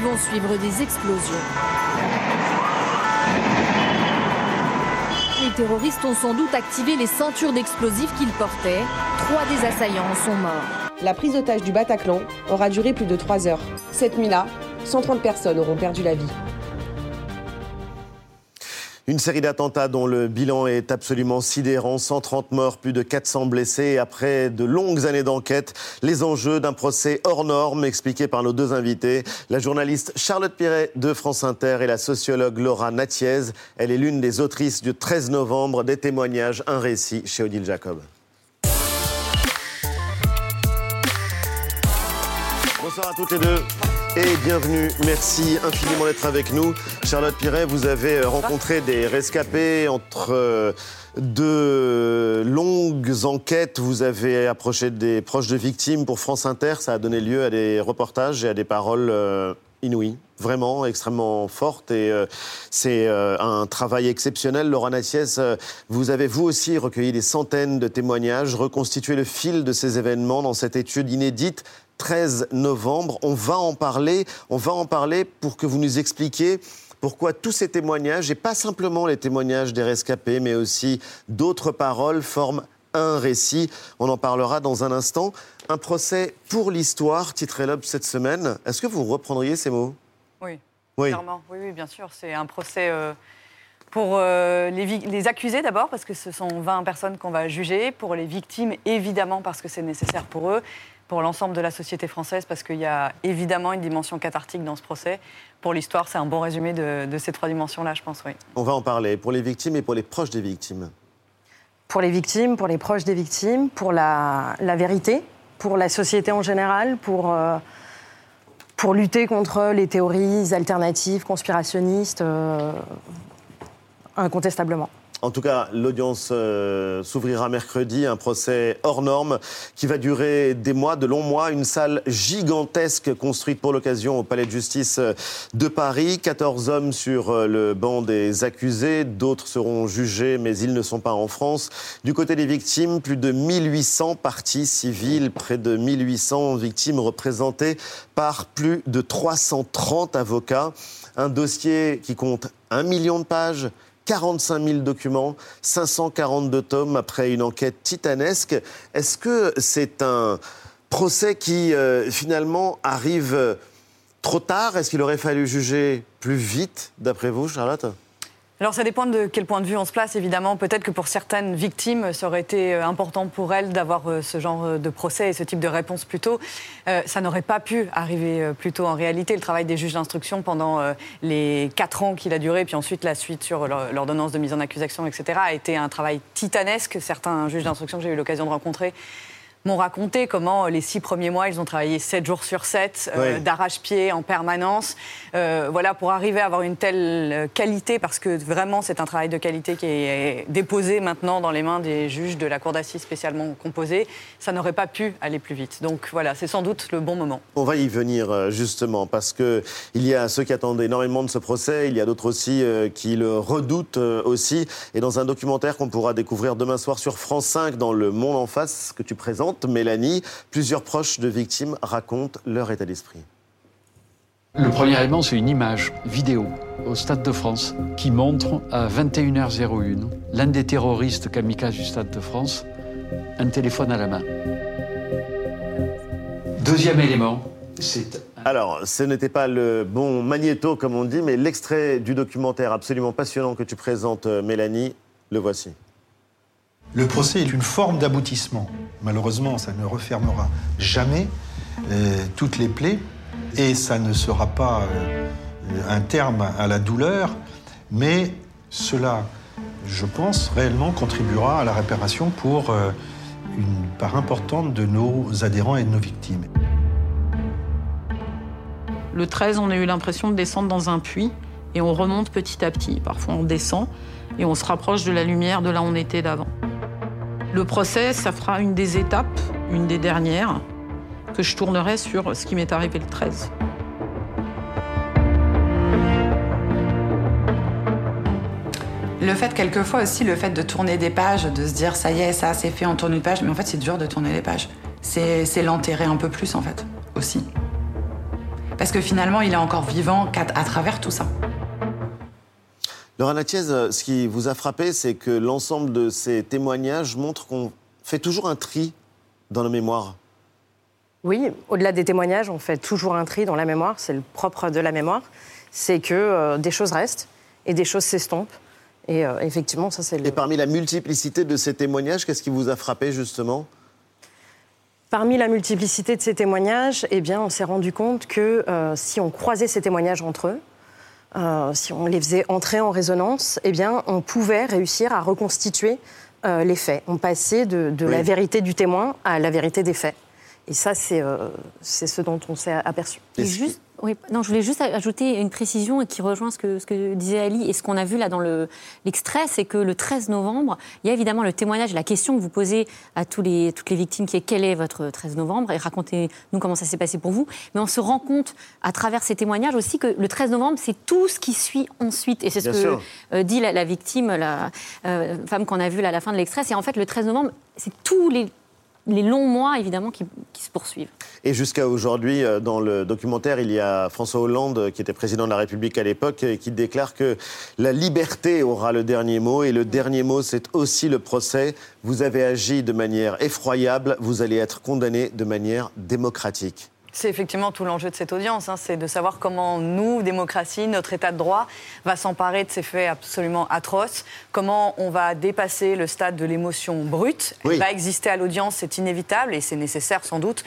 vont suivre des explosions. Les terroristes ont sans doute activé les ceintures d'explosifs qu'ils portaient. Trois des assaillants sont morts. La prise d'otage du Bataclan aura duré plus de trois heures. Cette nuit-là, 130 personnes auront perdu la vie. Une série d'attentats dont le bilan est absolument sidérant. 130 morts, plus de 400 blessés. après de longues années d'enquête, les enjeux d'un procès hors norme expliqués par nos deux invités. La journaliste Charlotte Piret de France Inter et la sociologue Laura Natiez. Elle est l'une des autrices du 13 novembre des témoignages, un récit chez Odile Jacob. Bonsoir à toutes les deux et bienvenue. Merci infiniment d'être avec nous. Charlotte Piret, vous avez euh, rencontré des rescapés entre euh, deux longues enquêtes. Vous avez approché des proches de victimes pour France Inter. Ça a donné lieu à des reportages et à des paroles euh, inouïes vraiment extrêmement fortes et c'est un travail exceptionnel. Laura Nassiès, vous avez vous aussi recueilli des centaines de témoignages, reconstitué le fil de ces événements dans cette étude inédite 13 novembre. On va en parler. On va en parler pour que vous nous expliquiez pourquoi tous ces témoignages, et pas simplement les témoignages des rescapés, mais aussi d'autres paroles, forment un récit. On en parlera dans un instant. Un procès pour l'histoire, titré Lob cette semaine. Est-ce que vous reprendriez ces mots? Oui, oui. clairement. Oui, oui, bien sûr. C'est un procès euh, pour euh, les, les, accusés d'abord, parce que ce sont 20 personnes qu'on va juger. Pour les victimes, évidemment, parce que c'est nécessaire pour eux pour l'ensemble de la société française, parce qu'il y a évidemment une dimension cathartique dans ce procès. Pour l'histoire, c'est un bon résumé de, ces trois dimensions-là, je pense, oui. On va en parler pour les victimes et pour les proches des victimes. Pour les victimes, pour les proches des victimes, pour la, vérité, pour la société en général, pour, euh, lutter contre les théories alternatives, conspirationnistes, euh, incontestablement. En tout cas, l'audience euh, s'ouvrira mercredi, un procès hors norme qui va durer des mois, de longs mois, une salle gigantesque construite pour l'occasion au Palais de justice euh, de Paris. 14 hommes sur euh, le banc des accusés, d'autres seront jugés, mais ils ne sont pas en France. Du côté des victimes, plus de 1800 parties civiles, près de 1800 victimes représentées par plus de 330 avocats. Un dossier qui compte un million de pages, 45 000 documents, 542 tomes après une enquête titanesque. Est-ce que c'est un procès qui euh, finalement arrive trop tard? Est-ce qu'il aurait fallu juger plus vite, d'après vous, Charlotte? Alors ça dépend de quel point de vue on se place, évidemment. Peut-être que pour certaines victimes, ça aurait été euh, important pour elles d'avoir euh, ce genre euh, de procès et ce type de réponse plus tôt. ça n'aurait pas pu arriver plus tôt. En réalité, le travail des juges d'instruction pendant les quatre ans qu'il a duré, puis ensuite la suite sur l'ordonnance de mise en accusation, etc., a été un travail titanesque. Certains juges d'instruction que j'ai eu l'occasion de rencontrer m'ont raconté comment les six premiers mois, ils ont travaillé sept jours sur sept, euh, d'arrache-pied en permanence, euh, voilà, pour arriver à avoir une telle qualité, parce que vraiment, c'est un travail de qualité qui est déposé maintenant dans les mains des juges de la Cour d'assises spécialement composée. Ça n'aurait pas pu aller plus vite. Donc voilà, c'est sans doute le bon moment. On va y venir euh, justement, parce qu'il y a ceux qui attendent énormément de ce procès, il y a d'autres aussi qui le redoutent aussi. Et dans un documentaire qu'on pourra découvrir demain soir sur France 5 dans Le Monde en face, que tu présentes, Mélanie, plusieurs proches de victimes racontent leur état d'esprit. Le premier élément, c'est une image vidéo au Stade de France qui montre à 21h01 l'un des terroristes kamikazes du Stade de France un téléphone à la main. Deuxième élément, c'est alors, ce n'était pas le bon magnéto, comme on dit, mais l'extrait du documentaire absolument passionnant que tu présentes, Mélanie, le voici. Le procès est une forme d'aboutissement. Malheureusement, ça ne refermera jamais euh, toutes les plaies et ça ne sera pas euh, un terme à la douleur, mais cela, je pense, réellement contribuera à la réparation pour euh, une part importante de nos adhérents et de nos victimes. Le 13, on a eu l'impression de descendre dans un puits et on remonte petit à petit. Parfois, on descend et on se rapproche de la lumière de là où on était d'avant. Le procès, ça fera une des étapes, une des dernières, que je tournerai sur ce qui m'est arrivé le 13. Le fait, quelquefois aussi, le fait de tourner des pages, de se dire ça y est, ça c'est fait, on tourne une page, mais en fait c'est dur de tourner les pages. C'est l'enterrer un peu plus en fait, aussi. Parce que finalement, il est encore vivant à travers tout ça. Laura Natiez, ce qui vous a frappé, c'est que l'ensemble de ces témoignages montrent qu'on fait toujours un tri dans la mémoire. Oui, au-delà des témoignages, on fait toujours un tri dans la mémoire. C'est le propre de la mémoire. C'est que euh, des choses restent et des choses s'estompent. Et euh, effectivement, ça c'est. Et parmi la multiplicité de ces témoignages, qu'est-ce qui vous a frappé justement? Parmi la multiplicité de ces témoignages, eh bien, on s'est rendu compte que euh, si on croisait ces témoignages entre eux, euh, si on les faisait entrer en résonance, eh bien, on pouvait réussir à reconstituer euh, les faits. On passait de, la vérité du témoin à la vérité des faits. Et ça, c'est euh, ce dont on s'est aperçu. juste, oui, non, je voulais juste ajouter une précision qui rejoint ce que, ce que disait Ali et ce qu'on a vu là dans l'extrait, c'est que le 13 novembre, il y a évidemment le témoignage, la question que vous posez à tous les, toutes les victimes qui est quel est votre 13 novembre et racontez-nous comment ça s'est passé pour vous. Mais on se rend compte à travers ces témoignages aussi que le 13 novembre, c'est tout ce qui suit ensuite. Et c'est ce que euh, dit la, victime, la euh, femme qu'on a vue à la fin de l'extrait. C'est en fait le 13 novembre, c'est tous les les longs mois, évidemment, qui, se poursuivent. Et jusqu'à aujourd'hui, euh, dans le documentaire, il y a François Hollande, qui était président de la République à l'époque, qui déclare que la liberté aura le dernier mot. Et le dernier mot, c'est aussi le procès. Vous avez agi de manière effroyable, vous allez être condamné de manière démocratique. C'est effectivement tout l'enjeu de cette audience, hein. c'est de savoir comment nous, démocratie, notre État de droit, va s'emparer de ces faits absolument atroces, comment on va dépasser le stade de l'émotion brute. Elle va exister à l'audience, c'est inévitable et c'est nécessaire sans doute,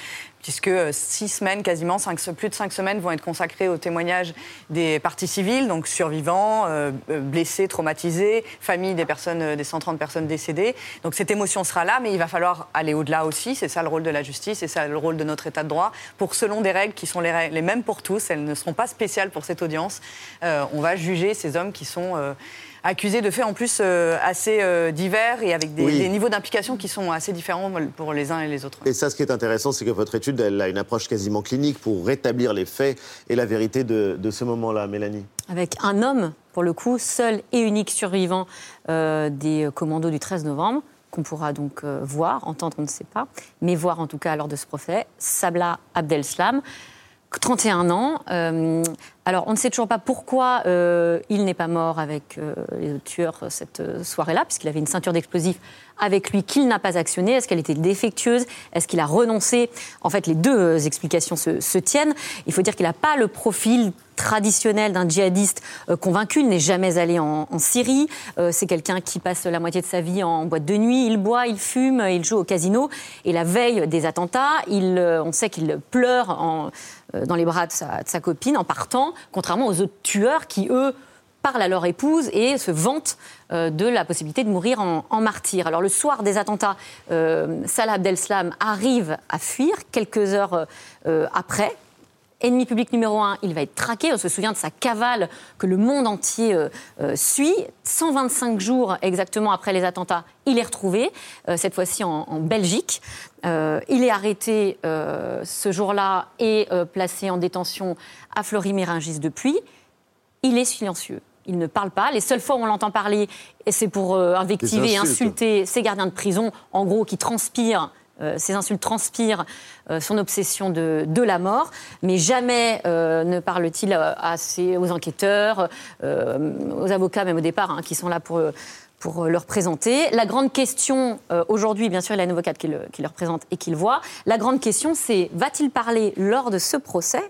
puisque euh, six semaines, quasiment plus de cinq semaines vont être consacrées au témoignage des parties civiles, donc survivants, euh, euh, blessés, traumatisés, familles des personnes, des 130 personnes décédées. Donc cette émotion sera là, mais il va falloir aller au-delà aussi. C'est ça le rôle de la justice, c'est ça le rôle de notre État de droit. Pour selon des règles qui sont les, les mêmes pour tous, elles ne seront pas spéciales pour cette audience. on va juger ces hommes qui sont accusés de faits en plus euh, assez euh, divers et avec des, niveaux d'implication qui sont assez différents pour les uns et les autres. Et ça, ce qui est intéressant, c'est que votre étude, elle a une approche quasiment clinique pour rétablir les faits et la vérité de, ce moment-là, Mélanie. Avec un homme, pour le coup, seul et unique survivant euh, des commandos du 13 novembre qu'on pourra donc voir, entendre, on ne sait pas, mais voir en tout cas lors de ce procès, Sabla Abdel-Slam. 31 ans. Euh, alors, on ne sait toujours pas pourquoi euh, il n'est pas mort avec euh, les tueurs cette soirée-là, puisqu'il avait une ceinture d'explosifs avec lui qu'il n'a pas actionnée. Est-ce qu'elle était défectueuse? Est-ce qu'il a renoncé? En fait, les deux explications se, tiennent. Il faut dire qu'il n'a pas le profil traditionnel d'un djihadiste convaincu. Il n'est jamais allé en, Syrie. c'est quelqu'un qui passe la moitié de sa vie en boîte de nuit. Il boit, il fume, il joue au casino. Et la veille des attentats, il, on sait qu'il pleure en, dans les bras de sa, copine en partant, contrairement aux autres tueurs qui, eux, parlent à leur épouse et se vantent de la possibilité de mourir en, martyr. Alors le soir des attentats, Salah Abdeslam arrive à fuir quelques heures après. Ennemi public numéro un, il va être traqué. On se souvient de sa cavale que le monde entier euh, euh, suit. 125 jours exactement après les attentats, il est retrouvé, euh, cette fois-ci en, Belgique. il est arrêté ce jour-là et placé en détention à Flory-Méringis depuis. Il est silencieux. Il ne parle pas. Les seules fois où on l'entend parler, c'est pour invectiver et insulter ses gardiens de prison, en gros, qui transpirent euh, ces insultes transpirent euh, son obsession de, la mort, mais jamais euh, ne parle-t-il aux enquêteurs, aux avocats même au départ, hein, qui sont là pour pour le représenter. La grande question, aujourd'hui, bien sûr, il a une avocate qui le, qui le représente et qui le voit. La grande question, c'est va-t-il parler lors de ce procès,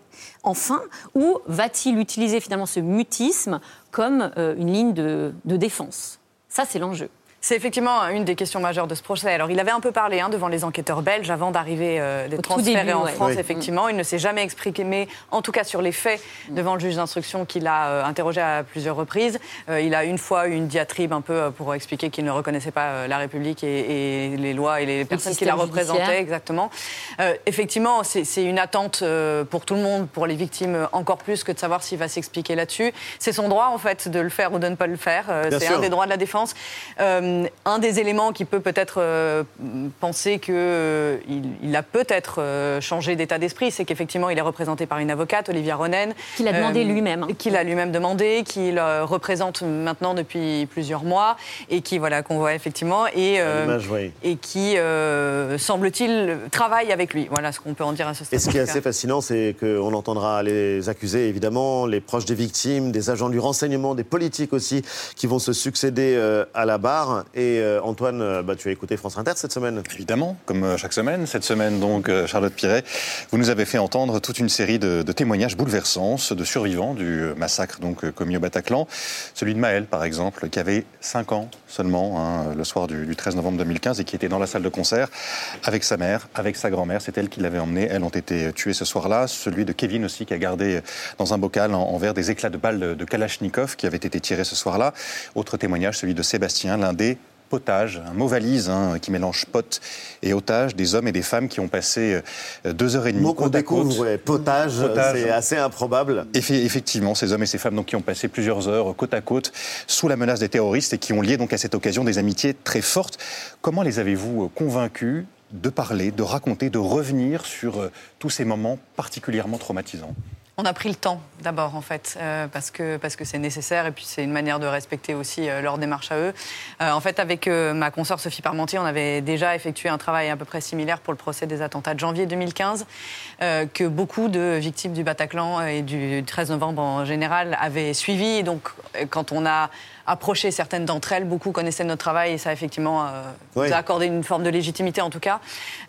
enfin, ou va-t-il utiliser finalement ce mutisme comme une ligne de défense? Ça, c'est l'enjeu. C'est effectivement une des questions majeures de ce procès. Alors, il avait un peu parlé hein, devant les enquêteurs belges avant d'arriver, euh, d'être transféré en France, effectivement. Il ne s'est jamais exprimé, en tout cas sur les faits, mm. devant le juge d'instruction qu'il a euh, interrogé à plusieurs reprises. Euh, il a une fois eu une diatribe un peu pour expliquer qu'il ne reconnaissait pas la République et, les lois et les personnes qui la représentaient, exactement. effectivement, c'est une attente pour tout le monde, pour les victimes, encore plus que de savoir s'il va s'expliquer là-dessus. C'est son droit, en fait, de le faire ou de ne pas le faire. c'est un des droits de la défense. Euh, un des éléments qui peut peut-être euh, penser qu'il euh, il a peut-être changé d'état d'esprit, c'est qu'effectivement, il est représenté par une avocate, Olivia Ronen. Qu'il a demandé lui-même. Qu'il a lui-même demandé, qu'il représente maintenant depuis plusieurs mois et qui, voilà, qu'on voit effectivement. Et, et qui, semble-t-il, travaille avec lui. Voilà ce qu'on peut en dire à ce stade. Et ce qui est assez fascinant, c'est qu'on entendra les accusés, évidemment, les proches des victimes, des agents du renseignement, des politiques aussi, qui vont se succéder à la barre. Et euh, Antoine, euh, bah, tu as écouté France Inter cette semaine Évidemment, comme euh, chaque semaine. Cette semaine, donc, Charlotte Piret, vous nous avez fait entendre toute une série de, témoignages bouleversants de survivants du massacre donc, commis au Bataclan. Celui de Maël, par exemple, qui avait 5 ans seulement, hein, le soir du, 13 novembre 2015, et qui était dans la salle de concert avec sa mère, avec sa grand-mère. C'est elle qui l'avait emmené. Elles ont été tuées ce soir-là. Celui de Kevin aussi, qui a gardé dans un bocal en, verre des éclats de balles de, de Kalachnikov qui avaient été tirés ce soir-là. Autre témoignage, celui de Sébastien, l'un des potage, un mot valise hein, qui mélange pote et otage, des hommes et des femmes qui ont passé euh, deux heures et demie. Mot qu'on découvre, potage, c'est assez improbable. effectivement, ces hommes et ces femmes donc, qui ont passé plusieurs heures côte à côte sous la menace des terroristes et qui ont lié donc à cette occasion des amitiés très fortes. Comment les avez-vous euh, convaincus de parler, de raconter, de revenir sur euh, tous ces moments particulièrement traumatisants? On a pris le temps d'abord en fait euh, parce que parce que c'est nécessaire et puis c'est une manière de respecter aussi euh, leur démarche à eux. Euh, en fait avec ma consoeur Sophie Parmentier, on avait déjà effectué un travail à peu près similaire pour le procès des attentats de janvier 2015 que beaucoup de victimes du Bataclan et du 13 novembre en général avaient suivi. donc quand on a approché certaines d'entre elles. Beaucoup connaissaient notre travail et ça, effectivement, euh, nous a accordé une forme de légitimité, en tout cas.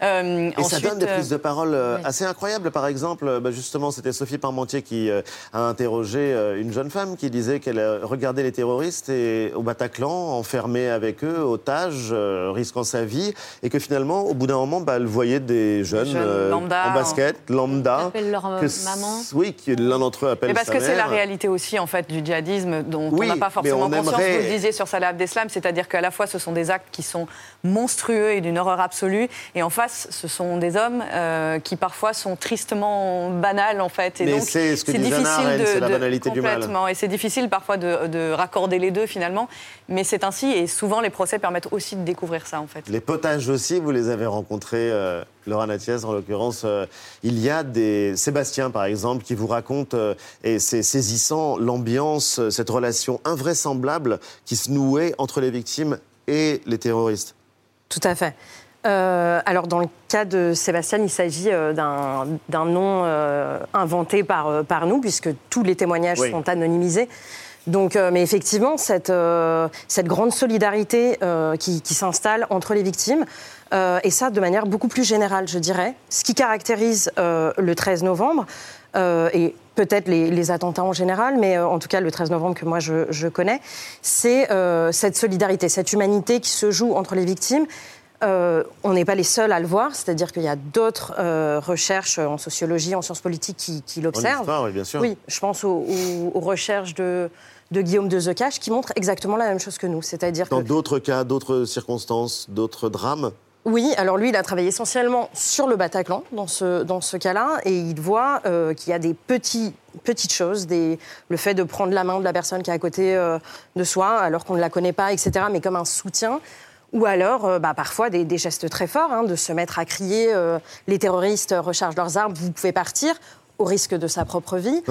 Euh, et ça donne des prises de parole euh, assez incroyables. Par exemple, bah, justement, c'était Sophie Parmentier qui a interrogé une jeune femme qui disait qu'elle regardait les terroristes et, au Bataclan, enfermée avec eux, otages, risquant sa vie, et que finalement, au bout d'un moment, bah, elle voyait des jeunes, en basket, lambda. Ils leur maman. Oui, l'un d'entre eux appelle et parce que c'est la réalité aussi, en fait, du djihadisme, dont on n'a pas forcément conscience vous le disiez sur Salah Abdeslam, c'est-à-dire qu'à la fois ce sont des actes qui sont monstrueux et d'une horreur absolue, et en face ce sont des hommes euh, qui parfois sont tristement banals en fait. Et Mais c'est ce que dit difficile de, c'est la banalité du mal. Et c'est difficile parfois de, raccorder les deux finalement, mais c'est ainsi, et souvent les procès permettent aussi de découvrir ça en fait. Les potages aussi, vous les avez rencontrés euh, Laura Natiez, en l'occurrence, euh, il y a des. Sébastien, par exemple, qui vous raconte, euh, et c'est saisissant, l'ambiance, cette relation invraisemblable qui se nouait entre les victimes et les terroristes. Tout à fait. alors, dans le cas de Sébastien, il s'agit d'un nom inventé par, par nous, puisque tous les témoignages sont anonymisés. Donc, mais effectivement, cette, cette grande solidarité qui, qui s'installe entre les victimes, euh, et ça de manière beaucoup plus générale, je dirais. Ce qui caractérise euh, le 13 novembre, euh, et peut-être les, attentats en général, mais en tout cas le 13 novembre que moi je, je connais, c'est cette solidarité, cette humanité qui se joue entre les victimes. Euh, on n'est pas les seuls à le voir, c'est-à-dire qu'il y a d'autres euh, recherches en sociologie, en sciences politiques qui, qui l'observent. oui, bien sûr. Oui, je pense aux, recherches de, Guillaume de Zecache qui montrent exactement la même chose que nous. C'est-à-dire Dans d'autres cas, d'autres circonstances, d'autres drames? Oui, alors lui, il a travaillé essentiellement sur le Bataclan dans ce, dans ce cas-là, et il voit euh, qu'il y a des petits, petites choses, des, le fait de prendre la main de la personne qui est à côté de soi, alors qu'on ne la connaît pas, etc., mais comme un soutien. Ou alors, euh, bah, parfois, des, gestes très forts, hein, de se mettre à crier euh, les terroristes rechargent leurs armes, vous pouvez partir, au risque de sa propre vie.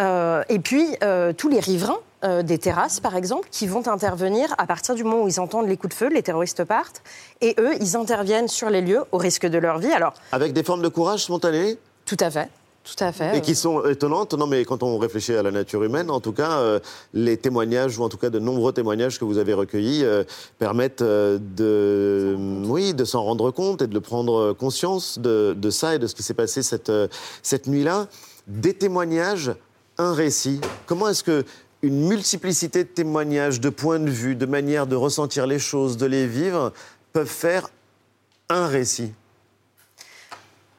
Euh, et puis, tous les riverains des terrasses, par exemple, qui vont intervenir à partir du moment où ils entendent les coups de feu, les terroristes partent, et eux, ils interviennent sur les lieux au risque de leur vie. Alors, Avec des formes de courage spontanées? Tout à fait. Tout à fait. Et qui sont étonnantes. Non, mais quand on réfléchit à la nature humaine, en tout cas, euh, les témoignages, ou en tout cas de nombreux témoignages que vous avez recueillis, euh, permettent euh, de, oui, de s'en rendre compte et de prendre conscience de, de ça et de ce qui s'est passé cette, cette nuit-là. Des témoignages, un récit. Comment est-ce que une multiplicité de témoignages, de points de vue, de manières de ressentir les choses, de les vivre, peuvent faire un récit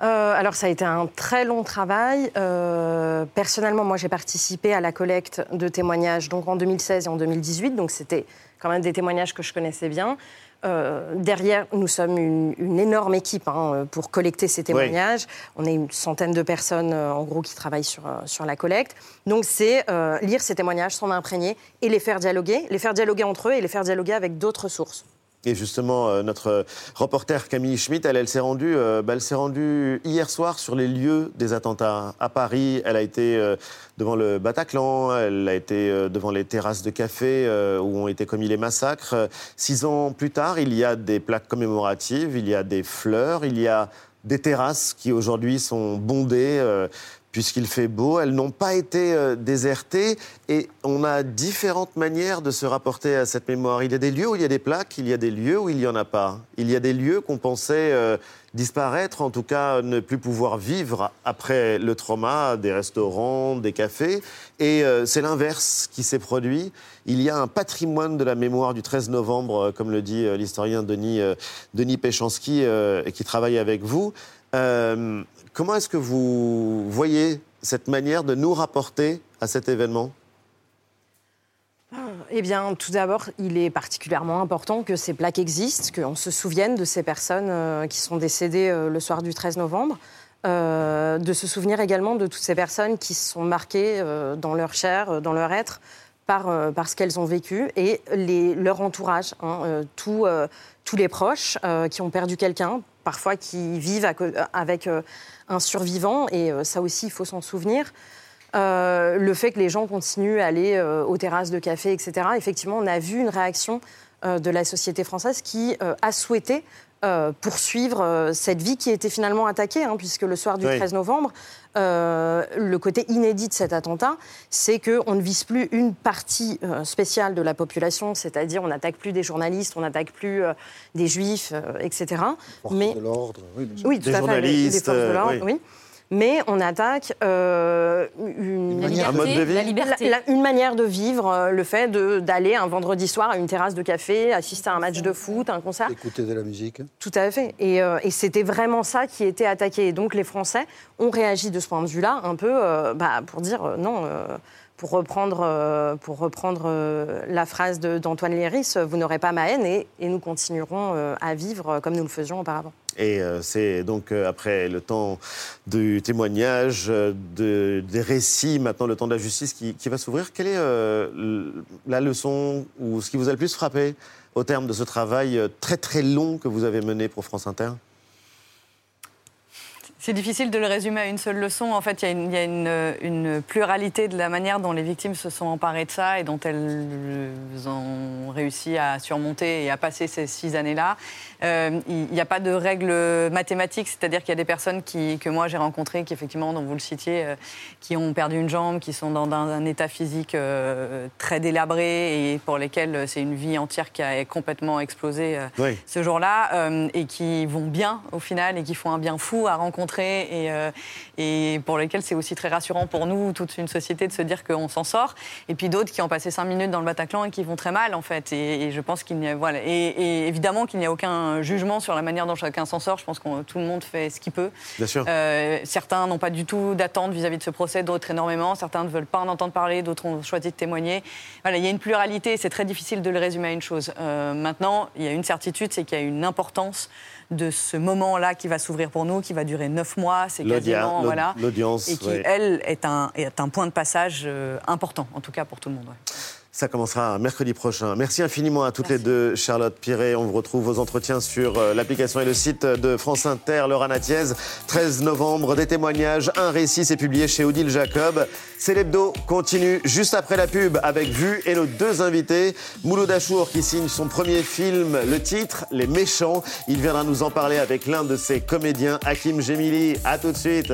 euh, alors ça a été un très long travail. Euh, personnellement, moi j'ai participé à la collecte de témoignages donc en 2016 et en 2018, donc c'était quand même des témoignages que je connaissais bien. Euh, derrière, nous sommes une, énorme équipe hein, pour collecter ces témoignages. On est une centaine de personnes, en gros, qui travaillent sur, sur la collecte. Donc, c'est lire ces témoignages, s'en imprégner et les faire dialoguer, les faire dialoguer entre eux et les faire dialoguer avec d'autres sources. Et justement, euh, notre reporter Camille Schmitt, elle, elle s'est rendue, euh, bah, elle s'est rendue hier soir sur les lieux des attentats à Paris. Elle a été euh, devant le Bataclan, elle a été devant les terrasses de café où ont été commis les massacres. Six ans plus tard, il y a des plaques commémoratives, il y a des fleurs, il y a des terrasses qui aujourd'hui sont bondées puisqu'il fait beau. Elles n'ont pas été euh, désertées et on a différentes manières de se rapporter à cette mémoire. Il y a des lieux où il y a des plaques, il y a des lieux où il n'y en a pas. Il y a des lieux qu'on pensait euh, disparaître, en tout cas ne plus pouvoir vivre après le trauma, des restaurants, des cafés. Et euh, c'est l'inverse qui s'est produit. Il y a un patrimoine de la mémoire du 13 novembre, comme le dit l'historien Denis, Denis Péchanski, qui travaille avec vous. Comment est-ce que vous voyez cette manière de nous rapporter à cet événement? Eh bien, tout d'abord, il est particulièrement important que ces plaques existent, qu'on se souvienne de ces personnes euh, qui sont décédées euh, le soir du 13 novembre, euh, de se souvenir également de toutes ces personnes qui sont marquées dans leur chair, dans leur être, par, ce qu'elles ont vécu, et leur entourage, hein, tous les proches qui ont perdu quelqu'un, parfois qui vivent avec un survivant, et euh, ça aussi, il faut s'en souvenir. Euh, le fait que les gens continuent à aller euh, aux terrasses de café, etc. Effectivement, on a vu une réaction de la société française qui a souhaité poursuivre cette vie qui était finalement attaquée, hein, puisque le soir du 13 novembre, le côté inédit de cet attentat, c'est qu'on ne vise plus une partie spéciale de la population, c'est-à-dire on n'attaque plus des journalistes, on n'attaque plus des juifs, etc. Forces mais de l'ordre, oui, oui, tout à fait, les, forces de l'ordre, oui mais on attaque euh, une, manière, de vivre. une manière de vivre, euh, le fait d'aller un vendredi soir à une terrasse de café, assister à un match de foot, un concert. Écouter de la musique. Tout à fait. Et, euh, et c'était vraiment ça qui était attaqué. Et donc les Français ont réagi de ce point de vue-là, un peu bah, pour dire non pour reprendre, pour reprendre la phrase d'Antoine Léris, vous n'aurez pas ma haine et, nous continuerons à vivre comme nous le faisions auparavant. Et euh, c'est donc euh, après le temps du témoignage, euh, des récits, maintenant le temps de la justice qui, va s'ouvrir. Quelle est la leçon ou ce qui vous a le plus frappé au terme de ce travail très très long que vous avez mené pour France Inter? C'est difficile de le résumer à une seule leçon. En fait, il y a, une, pluralité de la manière dont les victimes se sont emparées de ça et dont elles ont réussi à surmonter et à passer ces six années-là. Euh, il n'y a pas de règle mathématique, c'est-à-dire qu'il y a des personnes qui, que moi j'ai rencontrées, qui effectivement, dont vous le citiez, euh, qui ont perdu une jambe, qui sont dans, un état physique euh, très délabré et pour lesquelles c'est une vie entière qui a complètement explosé ce jour-là et qui vont bien au final et qui font un bien fou à rencontrer et, euh, et pour lesquels c'est aussi très rassurant pour nous, toute une société, de se dire qu'on s'en sort. Et puis d'autres qui ont passé cinq minutes dans le Bataclan et qui vont très mal, en fait. Et, je pense qu'il n'y a. Voilà. Et, évidemment qu'il n'y a aucun aucun jugement sur la manière dont chacun s'en sort. Je pense que tout le monde fait ce qu'il peut. Bien sûr. Euh, certains n'ont pas du tout d'attente vis-à-vis de ce procès, d'autres énormément. Certains ne veulent pas en entendre parler, d'autres ont choisi de témoigner. Voilà, il y a une pluralité, c'est très difficile de le résumer à une chose. Euh, maintenant, il y a une certitude, c'est qu'il y a une importance de ce moment-là qui va s'ouvrir pour nous, qui va durer neuf mois, c'est quasiment voilà, l'audience, et qui elle est un, est un point de passage euh, important, en tout cas pour tout le monde. Ouais. Ça commencera mercredi prochain. Merci infiniment à toutes les deux, Charlotte Piré. On vous retrouve vos entretiens sur euh, l'application et le site de France Inter, Laura Natiez. 13 novembre, des témoignages, un récit, c'est publié chez Odile Jacob. C'est l'hebdo continue juste après la pub avec Vue et nos deux invités. Mouloud Dachour qui signe son premier film, le titre Les Méchants. Il viendra nous en parler avec l'un de ses comédiens, Hakim Gemili. À tout de suite.